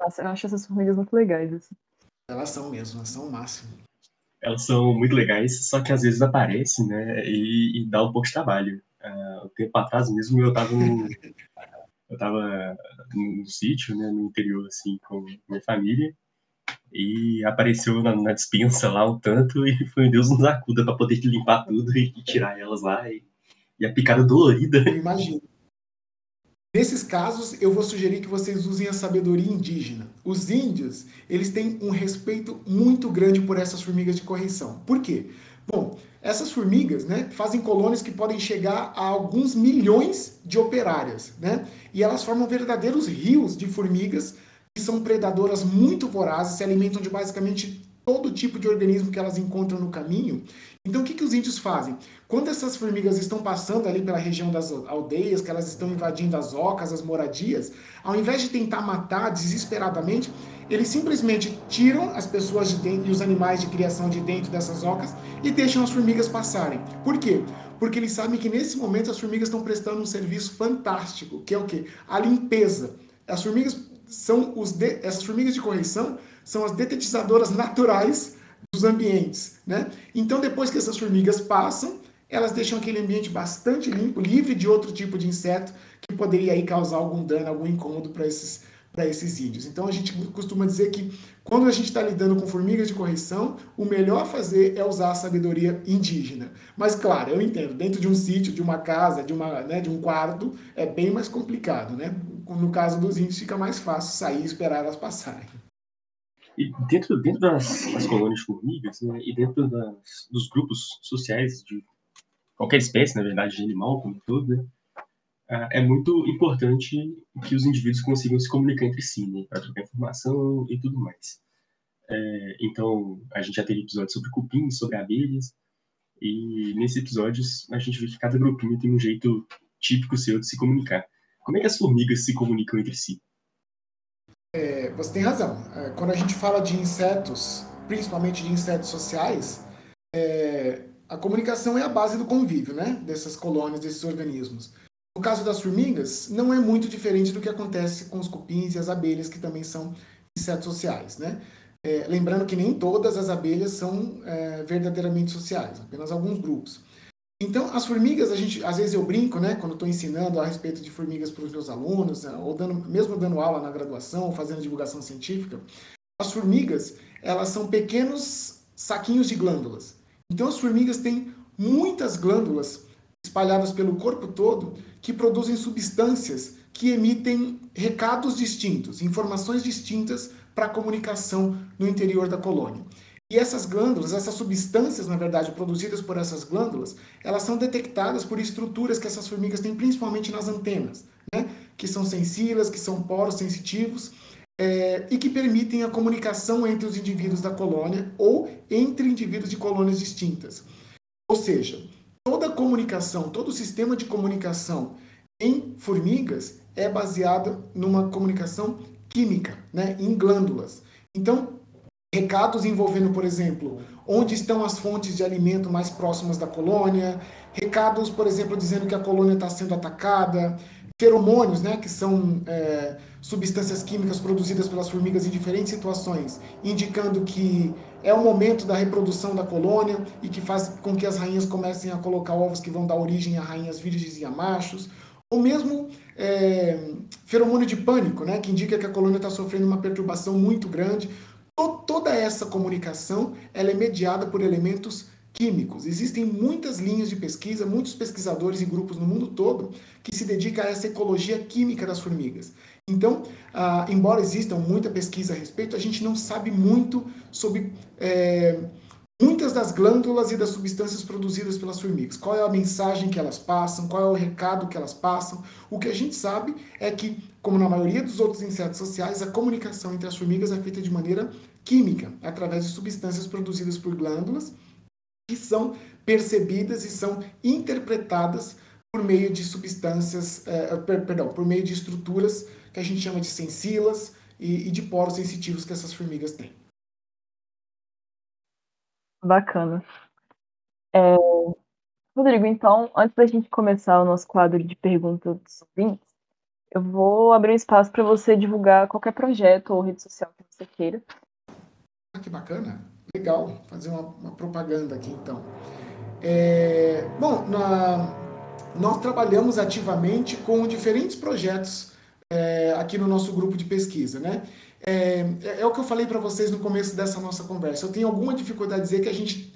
Nossa, eu acho essas formigas muito legais. Assim. Elas são mesmo, elas são o máximo. Elas são muito legais, só que às vezes aparecem, né? E, e dá um pouco de trabalho. Uh, tempo atrás mesmo eu tava num, eu tava no sítio, né, no interior, assim, com minha família, e apareceu na, na dispensa lá um tanto, e foi Deus nos acuda para poder limpar tudo e, e, tirar elas lá, e, e a picada dolorida. Eu imagino. Nesses casos, eu vou sugerir que vocês usem a sabedoria indígena. Os índios, eles têm um respeito muito grande por essas formigas de correição. Por quê? Bom, essas formigas né, fazem colônias que podem chegar a alguns milhões de operárias, né? E elas formam verdadeiros rios de formigas que são predadoras muito vorazes, se alimentam de basicamente todo tipo de organismo que elas encontram no caminho. Então, o que, que os índios fazem? Quando essas formigas estão passando ali pela região das aldeias, que elas estão invadindo as ocas, as moradias, ao invés de tentar matar desesperadamente, eles simplesmente tiram as pessoas de dentro e os animais de criação de dentro dessas ocas e deixam as formigas passarem. Por quê? Porque eles sabem que nesse momento as formigas estão prestando um serviço fantástico, que é o quê? A limpeza. As formigas são os de... essas formigas de correção são as detetizadoras naturais dos ambientes, né? Então depois que essas formigas passam, elas deixam aquele ambiente bastante limpo, livre de outro tipo de inseto que poderia aí causar algum dano, algum incômodo para esses para esses índios. Então a gente costuma dizer que quando a gente está lidando com formigas de correção, o melhor a fazer é usar a sabedoria indígena. Mas claro, eu entendo, dentro de um sítio, de uma casa, de, uma, né, de um quarto, é bem mais complicado, né? No caso dos índios fica mais fácil sair e esperar elas passarem. E dentro, dentro das, das colônias de formigas, né, e dentro das, dos grupos sociais de qualquer espécie, na verdade, de animal como todo, né, é muito importante que os indivíduos consigam se comunicar entre si, né, para trocar informação e tudo mais. É, então, a gente já teve episódios sobre cupins, sobre abelhas, e nesses episódios a gente vê que cada grupinho tem um jeito típico seu de se comunicar. Como é que as formigas se comunicam entre si? É, você tem razão. É, quando a gente fala de insetos, principalmente de insetos sociais, é, a comunicação é a base do convívio, né? Dessas colônias, desses organismos. No caso das formigas, não é muito diferente do que acontece com os cupins e as abelhas, que também são insetos sociais, né? É, lembrando que nem todas as abelhas são é, verdadeiramente sociais, apenas alguns grupos. Então, as formigas, a gente, às vezes eu brinco, né, quando estou ensinando a respeito de formigas para os meus alunos, né, ou dando, mesmo dando aula na graduação, ou fazendo divulgação científica, as formigas, elas são pequenos saquinhos de glândulas. Então, as formigas têm muitas glândulas espalhadas pelo corpo todo que produzem substâncias que emitem recados distintos, informações distintas para a comunicação no interior da colônia. E essas glândulas, essas substâncias, na verdade, produzidas por essas glândulas, elas são detectadas por estruturas que essas formigas têm, principalmente nas antenas, né? que são sensíveis, que são poros sensitivos, é, e que permitem a comunicação entre os indivíduos da colônia ou entre indivíduos de colônias distintas. Ou seja, toda comunicação, todo sistema de comunicação em formigas é baseado numa comunicação química, né, em glândulas. Então, recados envolvendo, por exemplo, onde estão as fontes de alimento mais próximas da colônia, recados, por exemplo, dizendo que a colônia está sendo atacada, feromônios, né, que são é, substâncias químicas produzidas pelas formigas em diferentes situações, indicando que é o momento da reprodução da colônia e que faz com que as rainhas comecem a colocar ovos que vão dar origem a rainhas virgens e a machos, ou mesmo é, feromônio de pânico, né, que indica que a colônia está sofrendo uma perturbação muito grande. Toda essa comunicação ela é mediada por elementos químicos. Existem muitas linhas de pesquisa, muitos pesquisadores e grupos no mundo todo que se dedicam a essa ecologia química das formigas. Então, ah, embora exista muita pesquisa a respeito, a gente não sabe muito sobre é, muitas das glândulas e das substâncias produzidas pelas formigas. Qual é a mensagem que elas passam, qual é o recado que elas passam. O que a gente sabe é que, como na maioria dos outros insetos sociais, a comunicação entre as formigas é feita de maneira química, através de substâncias produzidas por glândulas que são percebidas e são interpretadas por meio de substâncias, é, perdão, por meio de estruturas que a gente chama de sensilas e, e de poros sensitivos que essas formigas têm. Bacana. É, Rodrigo, então, antes da gente começar o nosso quadro de perguntas dos ouvintes, eu vou abrir um espaço para você divulgar qualquer projeto ou rede social que você queira. Ah, que bacana. Legal. Fazer uma, uma propaganda aqui, então. É, bom, na, nós trabalhamos ativamente com diferentes projetos é, aqui no nosso grupo de pesquisa, né? É, é, é o que eu falei para vocês no começo dessa nossa conversa. Eu tenho alguma dificuldade de dizer que a gente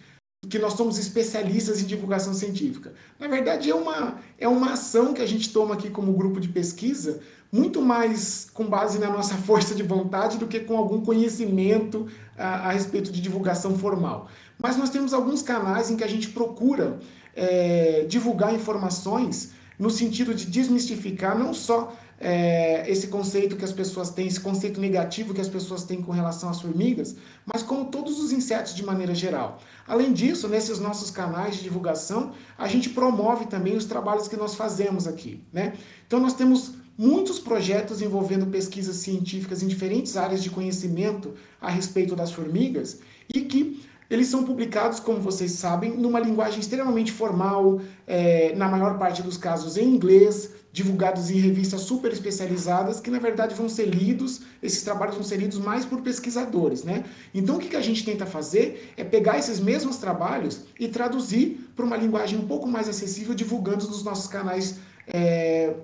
que nós somos especialistas em divulgação científica. Na verdade, é uma, é uma ação que a gente toma aqui como grupo de pesquisa, muito mais com base na nossa força de vontade do que com algum conhecimento a, a respeito de divulgação formal. Mas nós temos alguns canais em que a gente procura é, divulgar informações no sentido de desmistificar não só é, esse conceito que as pessoas têm, esse conceito negativo que as pessoas têm com relação às formigas, mas como todos os insetos de maneira geral. Além disso, nesses nossos canais de divulgação, a gente promove também os trabalhos que nós fazemos aqui. Né? Então, nós temos muitos projetos envolvendo pesquisas científicas em diferentes áreas de conhecimento a respeito das formigas e que eles são publicados, como vocês sabem, numa linguagem extremamente formal, é, na maior parte dos casos em inglês, divulgados em revistas super especializadas, que na verdade vão ser lidos, esses trabalhos vão ser lidos mais por pesquisadores, né? Então o que a gente tenta fazer é pegar esses mesmos trabalhos e traduzir para uma linguagem um pouco mais acessível, divulgando nos nossos canais é,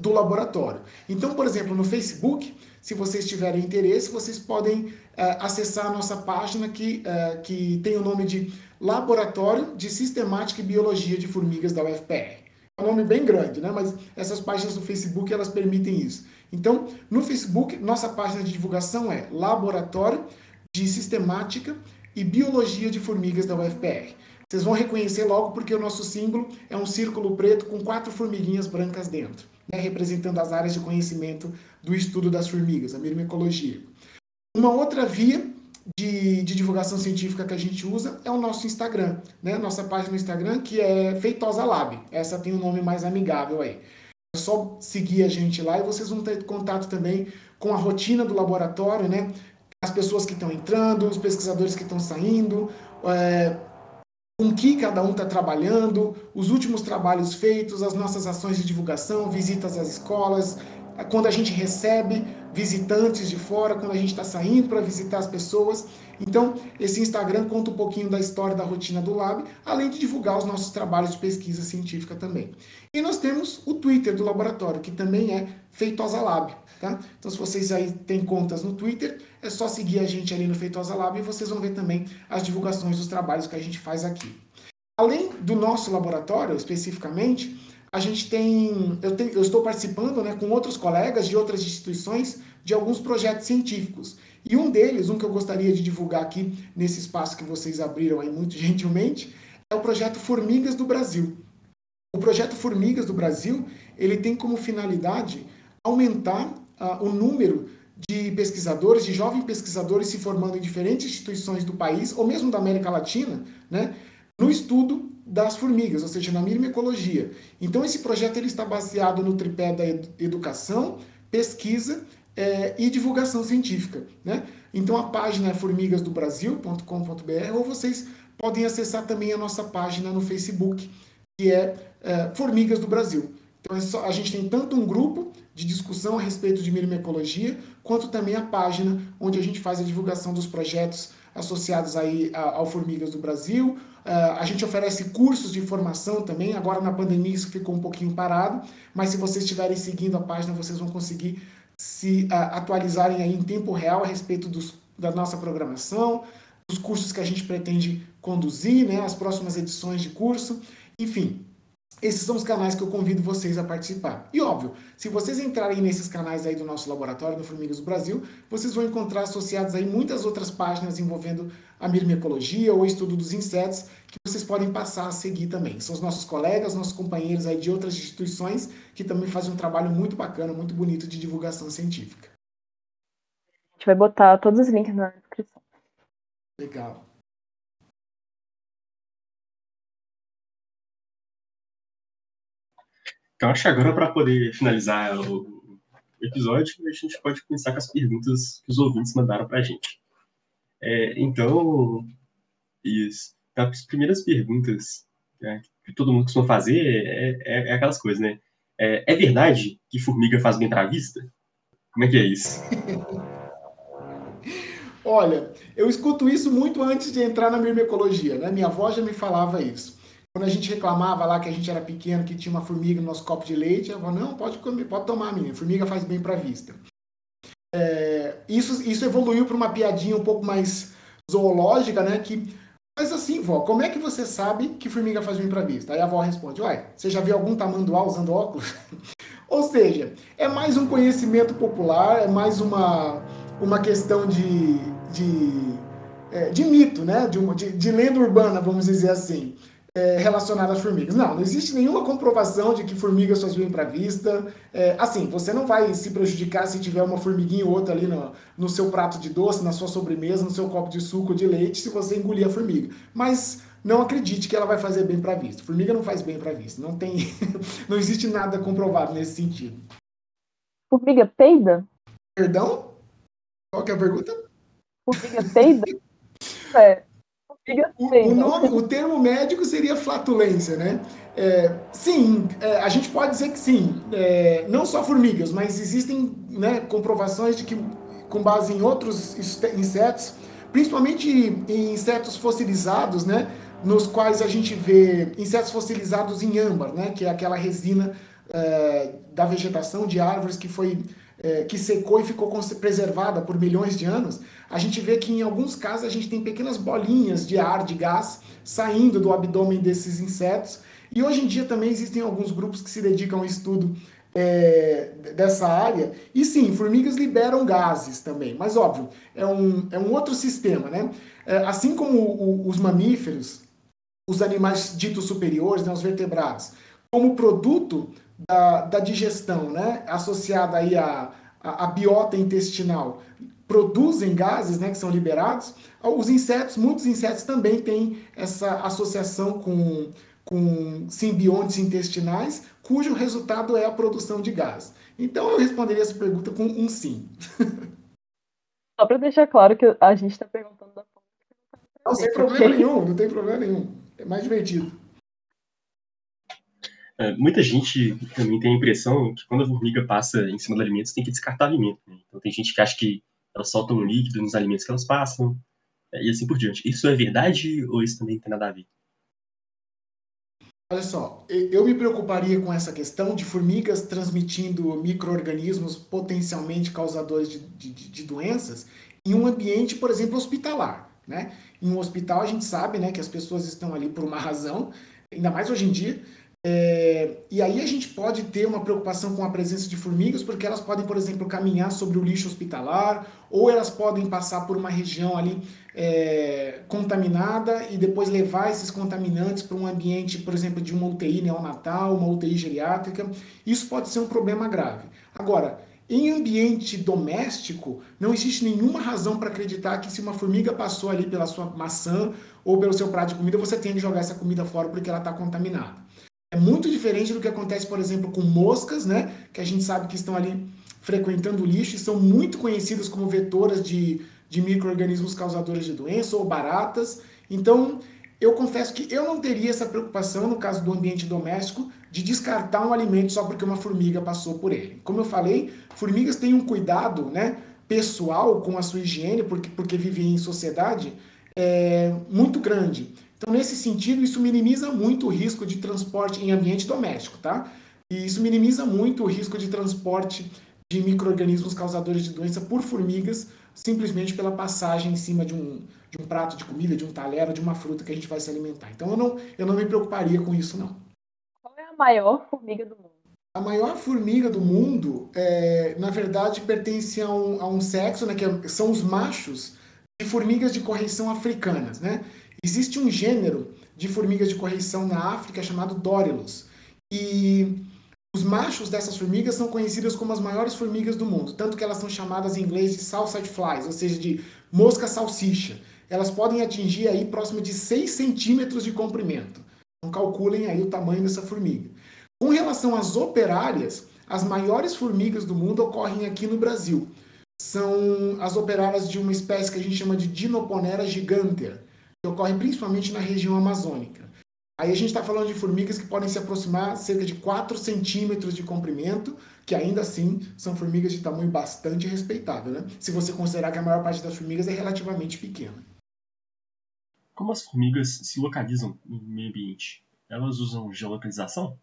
do laboratório. Então, por exemplo, no Facebook, se vocês tiverem interesse, vocês podem uh, acessar a nossa página que, uh, que tem o nome de Laboratório de Sistemática e Biologia de Formigas da UFPR. É um nome bem grande, né? mas essas páginas do Facebook elas permitem isso. Então, no Facebook, nossa página de divulgação é Laboratório de Sistemática e Biologia de Formigas da UFPR. Vocês vão reconhecer logo porque o nosso símbolo é um círculo preto com quatro formiguinhas brancas dentro, né? representando as áreas de conhecimento do estudo das formigas, a mirmecologia. Uma outra via de, de, divulgação científica que a gente usa é o nosso Instagram, né? Nossa página no Instagram, que é Feitosa Lab. Essa tem um nome mais amigável aí. É só seguir a gente lá e vocês vão ter contato também com a rotina do laboratório, né? As pessoas que estão entrando, os pesquisadores que estão saindo, é, com que cada um está trabalhando, os últimos trabalhos feitos, as nossas ações de divulgação, visitas às escolas, quando a gente recebe visitantes de fora, quando a gente está saindo para visitar as pessoas. Então, esse Instagram conta um pouquinho da história da rotina do Lab, além de divulgar os nossos trabalhos de pesquisa científica também. E nós temos o Twitter do laboratório, que também é Feitosa Lab. Tá? Então, se vocês aí têm contas no Twitter, é só seguir a gente ali no Feitosa Lab e vocês vão ver também as divulgações dos trabalhos que a gente faz aqui. Além do nosso laboratório, especificamente, a gente tem, eu, eu estou participando né, com outros colegas de outras instituições de alguns projetos científicos. E um deles, um que eu gostaria de divulgar aqui nesse espaço que vocês abriram aí muito gentilmente, é o projeto Formigas do Brasil. O projeto Formigas do Brasil, ele tem como finalidade aumentar uh, o número de pesquisadores, de jovens pesquisadores se formando em diferentes instituições do país, ou mesmo da América Latina, né, no estudo das formigas, ou seja, na mirmecologia. Então, esse projeto ele está baseado no tripé da educação, pesquisa é, e divulgação científica. Né? Então, a página é formigasdobrasil.com.br ou vocês podem acessar também a nossa página no Facebook, que é, é Formigas do Brasil. Então, é só, a gente tem tanto um grupo de discussão a respeito de mirmecologia, quanto também a página onde a gente faz a divulgação dos projetos associados aí ao Formigas do Brasil, Uh, a gente oferece cursos de formação também. Agora na pandemia isso ficou um pouquinho parado, mas se vocês estiverem seguindo a página, vocês vão conseguir se uh, atualizarem aí em tempo real a respeito dos, da nossa programação, dos cursos que a gente pretende conduzir, né, as próximas edições de curso, enfim. Esses são os canais que eu convido vocês a participar. E óbvio, se vocês entrarem nesses canais aí do nosso laboratório do Formigas do Brasil, vocês vão encontrar associados aí muitas outras páginas envolvendo a mirmecologia ou estudo dos insetos que vocês podem passar a seguir também. São os nossos colegas, nossos companheiros aí de outras instituições que também fazem um trabalho muito bacana, muito bonito de divulgação científica. A gente vai botar todos os links na descrição. Legal. Então, acho que agora, para poder finalizar o episódio, a gente pode começar com as perguntas que os ouvintes mandaram para a gente. É, então, isso. Então, as primeiras perguntas né, que todo mundo costuma fazer é, é, é aquelas coisas, né? É, é, verdade que formiga faz bem para a vista? Como é que é isso? Olha, eu escuto isso muito antes de entrar na mirmecologia, né? Minha avó já me falava isso. Quando a gente reclamava lá que a gente era pequeno, que tinha uma formiga no nosso copo de leite, ela falou, não, pode comer, pode tomar, menina, formiga faz bem para a vista. É, isso, isso evoluiu para uma piadinha um pouco mais zoológica, né? Que, mas assim, vó, como é que você sabe que formiga faz bem para a vista? Aí a avó responde, uai, você já viu algum tamanduá usando óculos? Ou seja, é mais um conhecimento popular, é mais uma, uma questão de, de, é, de mito, né? De, de, de lenda urbana, vamos dizer assim. É, relacionada às formigas. Não, não existe nenhuma comprovação de que formigas faz bem para a vista. É, assim, você não vai se prejudicar se tiver uma formiguinha ou outra ali no, no seu prato de doce, na sua sobremesa, no seu copo de suco de leite, se você engolir a formiga. Mas não acredite que ela vai fazer bem para a vista. Formiga não faz bem para a vista. Não tem, não existe nada comprovado nesse sentido. Formiga peida? Perdão? Qual que é a pergunta? Formiga peida? é, o, nome, o termo médico seria flatulência, né? É, sim, é, a gente pode dizer que sim. É, não só formigas, mas existem né, comprovações de que, com base em outros insetos, principalmente em insetos fossilizados, né? Nos quais a gente vê insetos fossilizados em âmbar, né? Que é aquela resina é, da vegetação de árvores que foi é, que secou e ficou preservada por milhões de anos, a gente vê que em alguns casos a gente tem pequenas bolinhas de ar, de gás, saindo do abdômen desses insetos. E hoje em dia também existem alguns grupos que se dedicam ao estudo é, dessa área. E sim, formigas liberam gases também, mas óbvio, é um, é um outro sistema, né? É, assim como o, os mamíferos, os animais ditos superiores, né, os vertebrados, como produto da, da digestão, né, associada aí à, à, biota intestinal, produzem gases, né, que são liberados, os insetos, muitos insetos também têm essa associação com, com simbiontes intestinais, cujo resultado é a produção de gás. Então eu responderia essa pergunta com um sim. Só para deixar claro que a gente está perguntando da Não, sem problema nenhum, não tem problema nenhum. É mais divertido. É, muita gente também tem a impressão que quando a formiga passa em cima do alimento, tem que descartar alimento. Né? Então tem gente que acha que elas soltam líquido nos alimentos que elas passam, é, e assim por diante. Isso é verdade ou isso também tem nada a ver? Olha só, eu me preocuparia com essa questão de formigas transmitindo micro-organismos potencialmente causadores de, de, de, doenças em um ambiente, por exemplo, hospitalar. Né? Em um hospital, a gente sabe né, que as pessoas estão ali por uma razão, ainda mais hoje em dia, é, e aí a gente pode ter uma preocupação com a presença de formigas, porque elas podem, por exemplo, caminhar sobre o lixo hospitalar, ou elas podem passar por uma região ali é, contaminada e depois levar esses contaminantes para um ambiente, por exemplo, de uma UTI neonatal, uma UTI geriátrica. Isso pode ser um problema grave. Agora, em ambiente doméstico, não existe nenhuma razão para acreditar que se uma formiga passou ali pela sua maçã ou pelo seu prato de comida, você tem que jogar essa comida fora porque ela está contaminada. É muito diferente do que acontece, por exemplo, com moscas, né? Que a gente sabe que estão ali frequentando o lixo e são muito conhecidas como vetoras de, de micro-organismos causadores de doença ou baratas. Então, eu confesso que eu não teria essa preocupação, no caso do ambiente doméstico, de descartar um alimento só porque uma formiga passou por ele. Como eu falei, formigas têm um cuidado né, pessoal com a sua higiene, porque, porque vivem em sociedade, é, muito grande. Então, nesse sentido, isso minimiza muito o risco de transporte em ambiente doméstico, tá? E isso minimiza muito o risco de transporte de micro-organismos causadores de doença por formigas, simplesmente pela passagem em cima de um, de um prato de comida, de um talher, de uma fruta que a gente vai se alimentar. Então, eu não, eu não me preocuparia com isso, não. Qual é a maior formiga do mundo? A maior formiga do mundo, é, na verdade, pertence a um, a um sexo, né, que é, são os machos de formigas de correição africanas, né? Existe um gênero de formigas de correição na África chamado Dorilus. E os machos dessas formigas são conhecidos como as maiores formigas do mundo, tanto que elas são chamadas em inglês de salsage flies, ou seja, de mosca salsicha. Elas podem atingir aí próximo de 6 centímetros de comprimento. Então calculem aí o tamanho dessa formiga. Com relação às operárias, as maiores formigas do mundo ocorrem aqui no Brasil. São as operárias de uma espécie que a gente chama de Dinoponera gigantea que ocorrem principalmente na região amazônica. Aí a gente está falando de formigas que podem se aproximar cerca de 4 centímetros de comprimento, que ainda assim são formigas de tamanho bastante respeitável, né? Se você considerar que a maior parte das formigas é relativamente pequena. Como as formigas se localizam no meio ambiente? Elas usam geolocalização?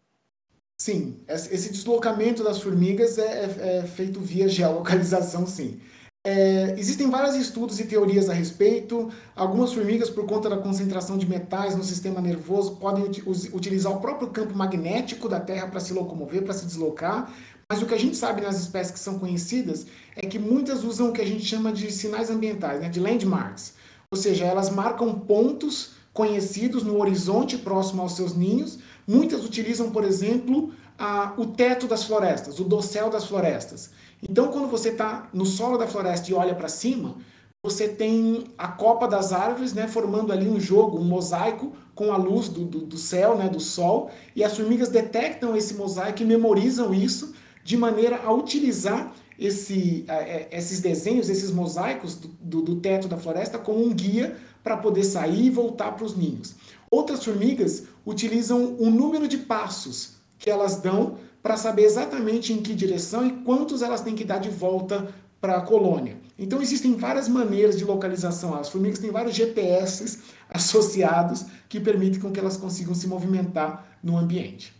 Sim, esse deslocamento das formigas é, é, é feito via geolocalização, sim. É, existem vários estudos e teorias a respeito. Algumas formigas, por conta da concentração de metais no sistema nervoso, podem utilizar o próprio campo magnético da Terra para se locomover, para se deslocar. Mas o que a gente sabe nas espécies que são conhecidas é que muitas usam o que a gente chama de sinais ambientais, né, de landmarks. Ou seja, elas marcam pontos conhecidos no horizonte próximo aos seus ninhos. Muitas utilizam, por exemplo, a, o teto das florestas, o dossel das florestas. Então, quando você está no solo da floresta e olha para cima, você tem a copa das árvores, né, formando ali um jogo, um mosaico com a luz do, do, do, céu, né, do sol, e as formigas detectam esse mosaico e memorizam isso de maneira a utilizar esse, é, esses desenhos, esses mosaicos do, do teto da floresta como um guia para poder sair e voltar para os ninhos. Outras formigas utilizam o número de passos que elas dão para saber exatamente em que direção e quantos elas têm que dar de volta para a colônia. Então existem várias maneiras de localização. As formigas têm vários GPS associados que permitem com que elas consigam se movimentar no ambiente.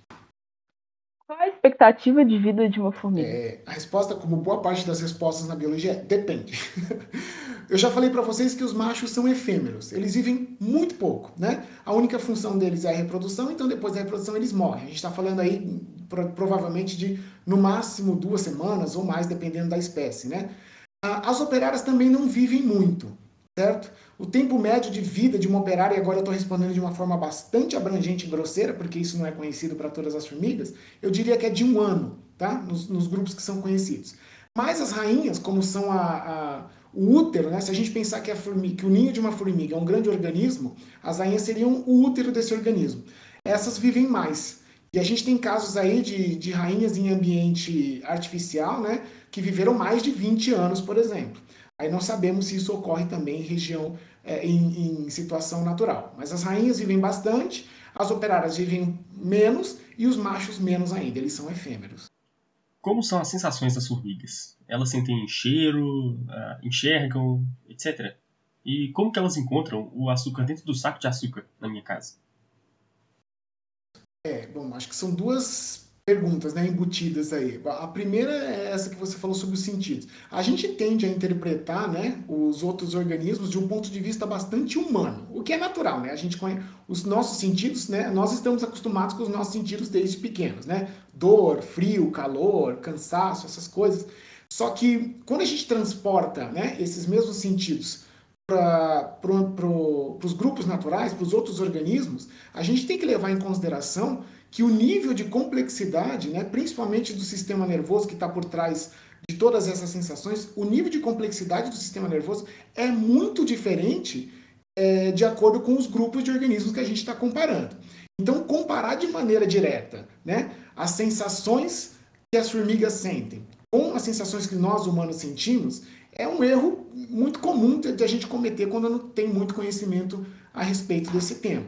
Qual a expectativa de vida de uma formiga? É, a resposta, como boa parte das respostas na biologia, é depende. Eu já falei para vocês que os machos são efêmeros, eles vivem muito pouco, né? A única função deles é a reprodução, então depois da reprodução eles morrem. A gente está falando aí provavelmente de no máximo duas semanas ou mais, dependendo da espécie, né? As operárias também não vivem muito, certo? O tempo médio de vida de uma operária, e agora eu estou respondendo de uma forma bastante abrangente e grosseira, porque isso não é conhecido para todas as formigas, eu diria que é de um ano, tá? Nos, nos grupos que são conhecidos. Mas as rainhas, como são a, a o útero, né? Se a gente pensar que, a formiga, que o ninho de uma formiga é um grande organismo, as rainhas seriam o útero desse organismo. Essas vivem mais. E a gente tem casos aí de, de rainhas em ambiente artificial, né, que viveram mais de 20 anos, por exemplo. Aí não sabemos se isso ocorre também em região, é, em, em situação natural. Mas as rainhas vivem bastante, as operárias vivem menos e os machos menos ainda, eles são efêmeros. Como são as sensações das formigas? Elas sentem cheiro, ah, enxergam, etc. E como que elas encontram o açúcar dentro do saco de açúcar na minha casa? É, bom, acho que são duas perguntas né, embutidas aí. A primeira é essa que você falou sobre os sentidos. A gente tende a interpretar né, os outros organismos de um ponto de vista bastante humano, o que é natural, né? A gente conhece os nossos sentidos, né? Nós estamos acostumados com os nossos sentidos desde pequenos, né? Dor, frio, calor, cansaço, essas coisas. Só que quando a gente transporta né, esses mesmos sentidos para pro, os grupos naturais, para os outros organismos, a gente tem que levar em consideração que o nível de complexidade, né, principalmente do sistema nervoso que está por trás de todas essas sensações, o nível de complexidade do sistema nervoso é muito diferente é, de acordo com os grupos de organismos que a gente está comparando. Então, comparar de maneira direta né, as sensações que as formigas sentem com as sensações que nós humanos sentimos é um erro muito comum de, a gente cometer quando não tem muito conhecimento a respeito desse tema.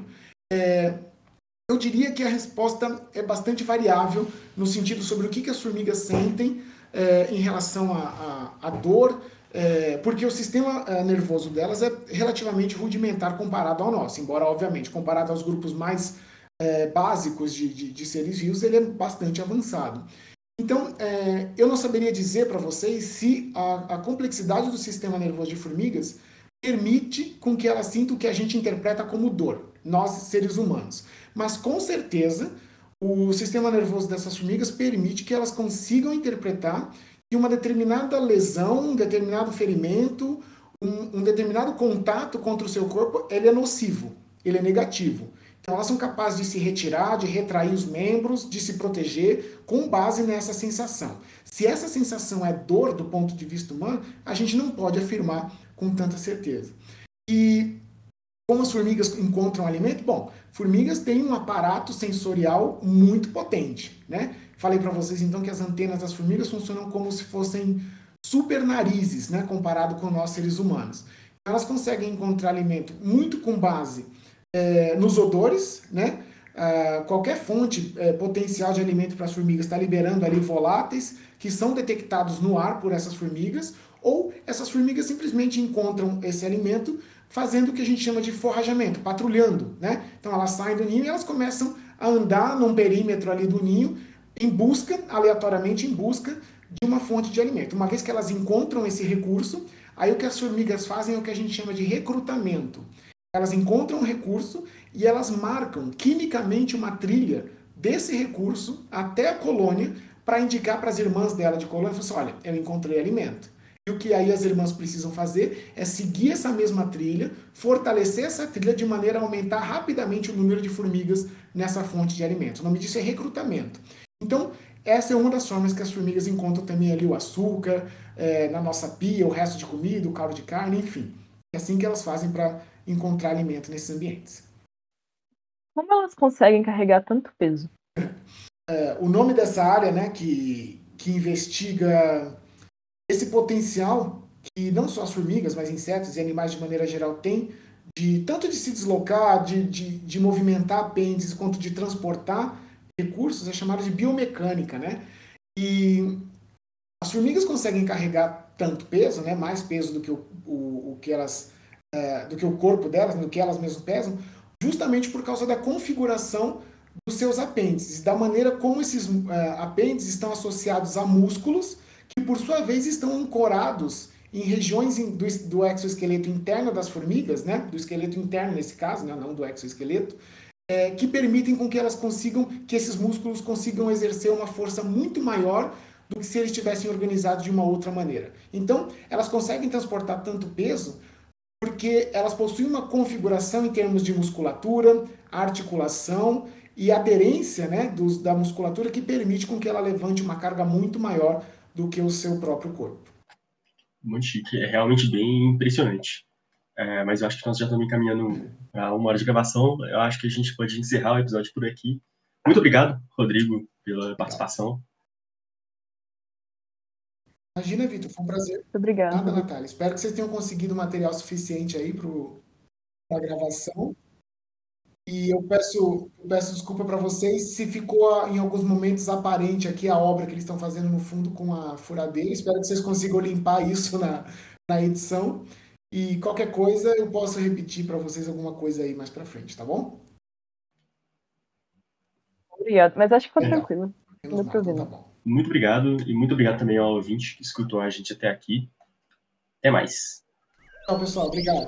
É, eu diria que a resposta é bastante variável no sentido sobre o que, que as formigas sentem é, em relação à dor, é, porque o sistema é, nervoso delas é relativamente rudimentar comparado ao nosso, embora, obviamente, comparado aos grupos mais é, básicos de, de, de seres vivos, ele é bastante avançado. Então, é, eu não saberia dizer para vocês se a, a, complexidade do sistema nervoso de formigas permite com que elas sintam o que a gente interpreta como dor, nós seres humanos. Mas com certeza, o sistema nervoso dessas formigas permite que elas consigam interpretar que uma determinada lesão, um determinado ferimento, um, um determinado contato contra o seu corpo, ele é nocivo, ele é negativo. Então elas são capazes de se retirar, de retrair os membros, de se proteger com base nessa sensação. Se essa sensação é dor do ponto de vista humano, a gente não pode afirmar com tanta certeza. E como as formigas encontram alimento? Bom, formigas têm um aparato sensorial muito potente, né? Falei para vocês então que as antenas das formigas funcionam como se fossem super narizes, né, comparado com nós seres humanos. Elas conseguem encontrar alimento muito com base é, nos odores, né? Ah, qualquer fonte é, potencial de alimento para as formigas está liberando ali voláteis que são detectados no ar por essas formigas, ou essas formigas simplesmente encontram esse alimento fazendo o que a gente chama de forrajamento, patrulhando, né? Então elas saem do ninho e elas começam a andar num perímetro ali do ninho em busca, aleatoriamente em busca de uma fonte de alimento. Uma vez que elas encontram esse recurso, aí o que as formigas fazem é o que a gente chama de recrutamento. Elas encontram um recurso e elas marcam quimicamente uma trilha desse recurso até a colônia para indicar para as irmãs dela de colônia, assim, olha, eu encontrei alimento. E o que aí as irmãs precisam fazer é seguir essa mesma trilha, fortalecer essa trilha de maneira a aumentar rapidamente o número de formigas nessa fonte de alimento. O nome disso é recrutamento. Então, essa é uma das formas que as formigas encontram também ali o açúcar, é, na nossa pia, o resto de comida, o caldo de carne, enfim. É assim que elas fazem para encontrar alimento nesses ambientes. Como elas conseguem carregar tanto peso? É, o nome dessa área, né, que, que investiga esse potencial que não só as formigas, mas insetos e animais de maneira geral têm, de tanto de se deslocar, de, de, de movimentar apêndices, quanto de transportar recursos, é chamado de biomecânica, né? E as formigas conseguem carregar tanto peso, né, mais peso do que o, o, o que elas, é, do que o corpo delas, do que elas mesmas pesam, justamente por causa da configuração dos seus apêndices, da maneira como esses uh, apêndices estão associados a músculos, que por sua vez estão ancorados em regiões do, do exoesqueleto interno das formigas, né, do esqueleto interno nesse caso, né, não do exoesqueleto, é, que permitem com que elas consigam, que esses músculos consigam exercer uma força muito maior do que se eles estivessem organizados de uma outra maneira. Então, elas conseguem transportar tanto peso porque elas possuem uma configuração em termos de musculatura, articulação e aderência né, dos, da musculatura que permite com que ela levante uma carga muito maior do que o seu próprio corpo. Muito chique, é realmente bem impressionante. É, mas eu acho que nós já estamos encaminhando a uma hora de gravação. Eu acho que a gente pode encerrar o episódio por aqui. Muito obrigado, Rodrigo, pela participação. Imagina, Vitor, foi um prazer. Muito obrigada. Nada, Natália. Espero que vocês tenham conseguido material suficiente aí para a gravação. E eu peço, eu peço desculpa para vocês se ficou em alguns momentos aparente aqui a obra que eles estão fazendo no fundo com a furadeira. Espero que vocês consigam limpar isso na, na edição. E qualquer coisa eu posso repetir para vocês alguma coisa aí mais para frente, tá bom? Obrigado, mas acho que foi tranquilo. Não problema. Tá bom. Muito obrigado e muito obrigado também ao ouvinte que escutou a gente até aqui. Até mais. Tchau, pessoal. Obrigado.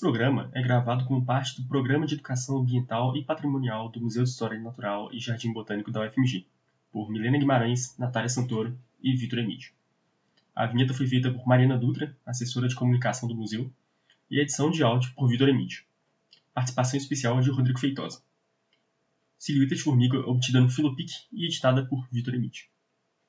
Programa é gravado como parte do Programa de Educação Ambiental e Patrimonial do Museu de História Natural e Jardim Botânico da UFMG, por Milena Guimarães, Natália Santoro e Vitor Emídio. A vinheta foi feita por Mariana Dutra, assessora de comunicação do museu, e a edição de áudio por Vitor Emídio. Participação especial de Rodrigo Feitosa. Silhueta de Formiga obtida no Filopic e editada por Vitor Emídio.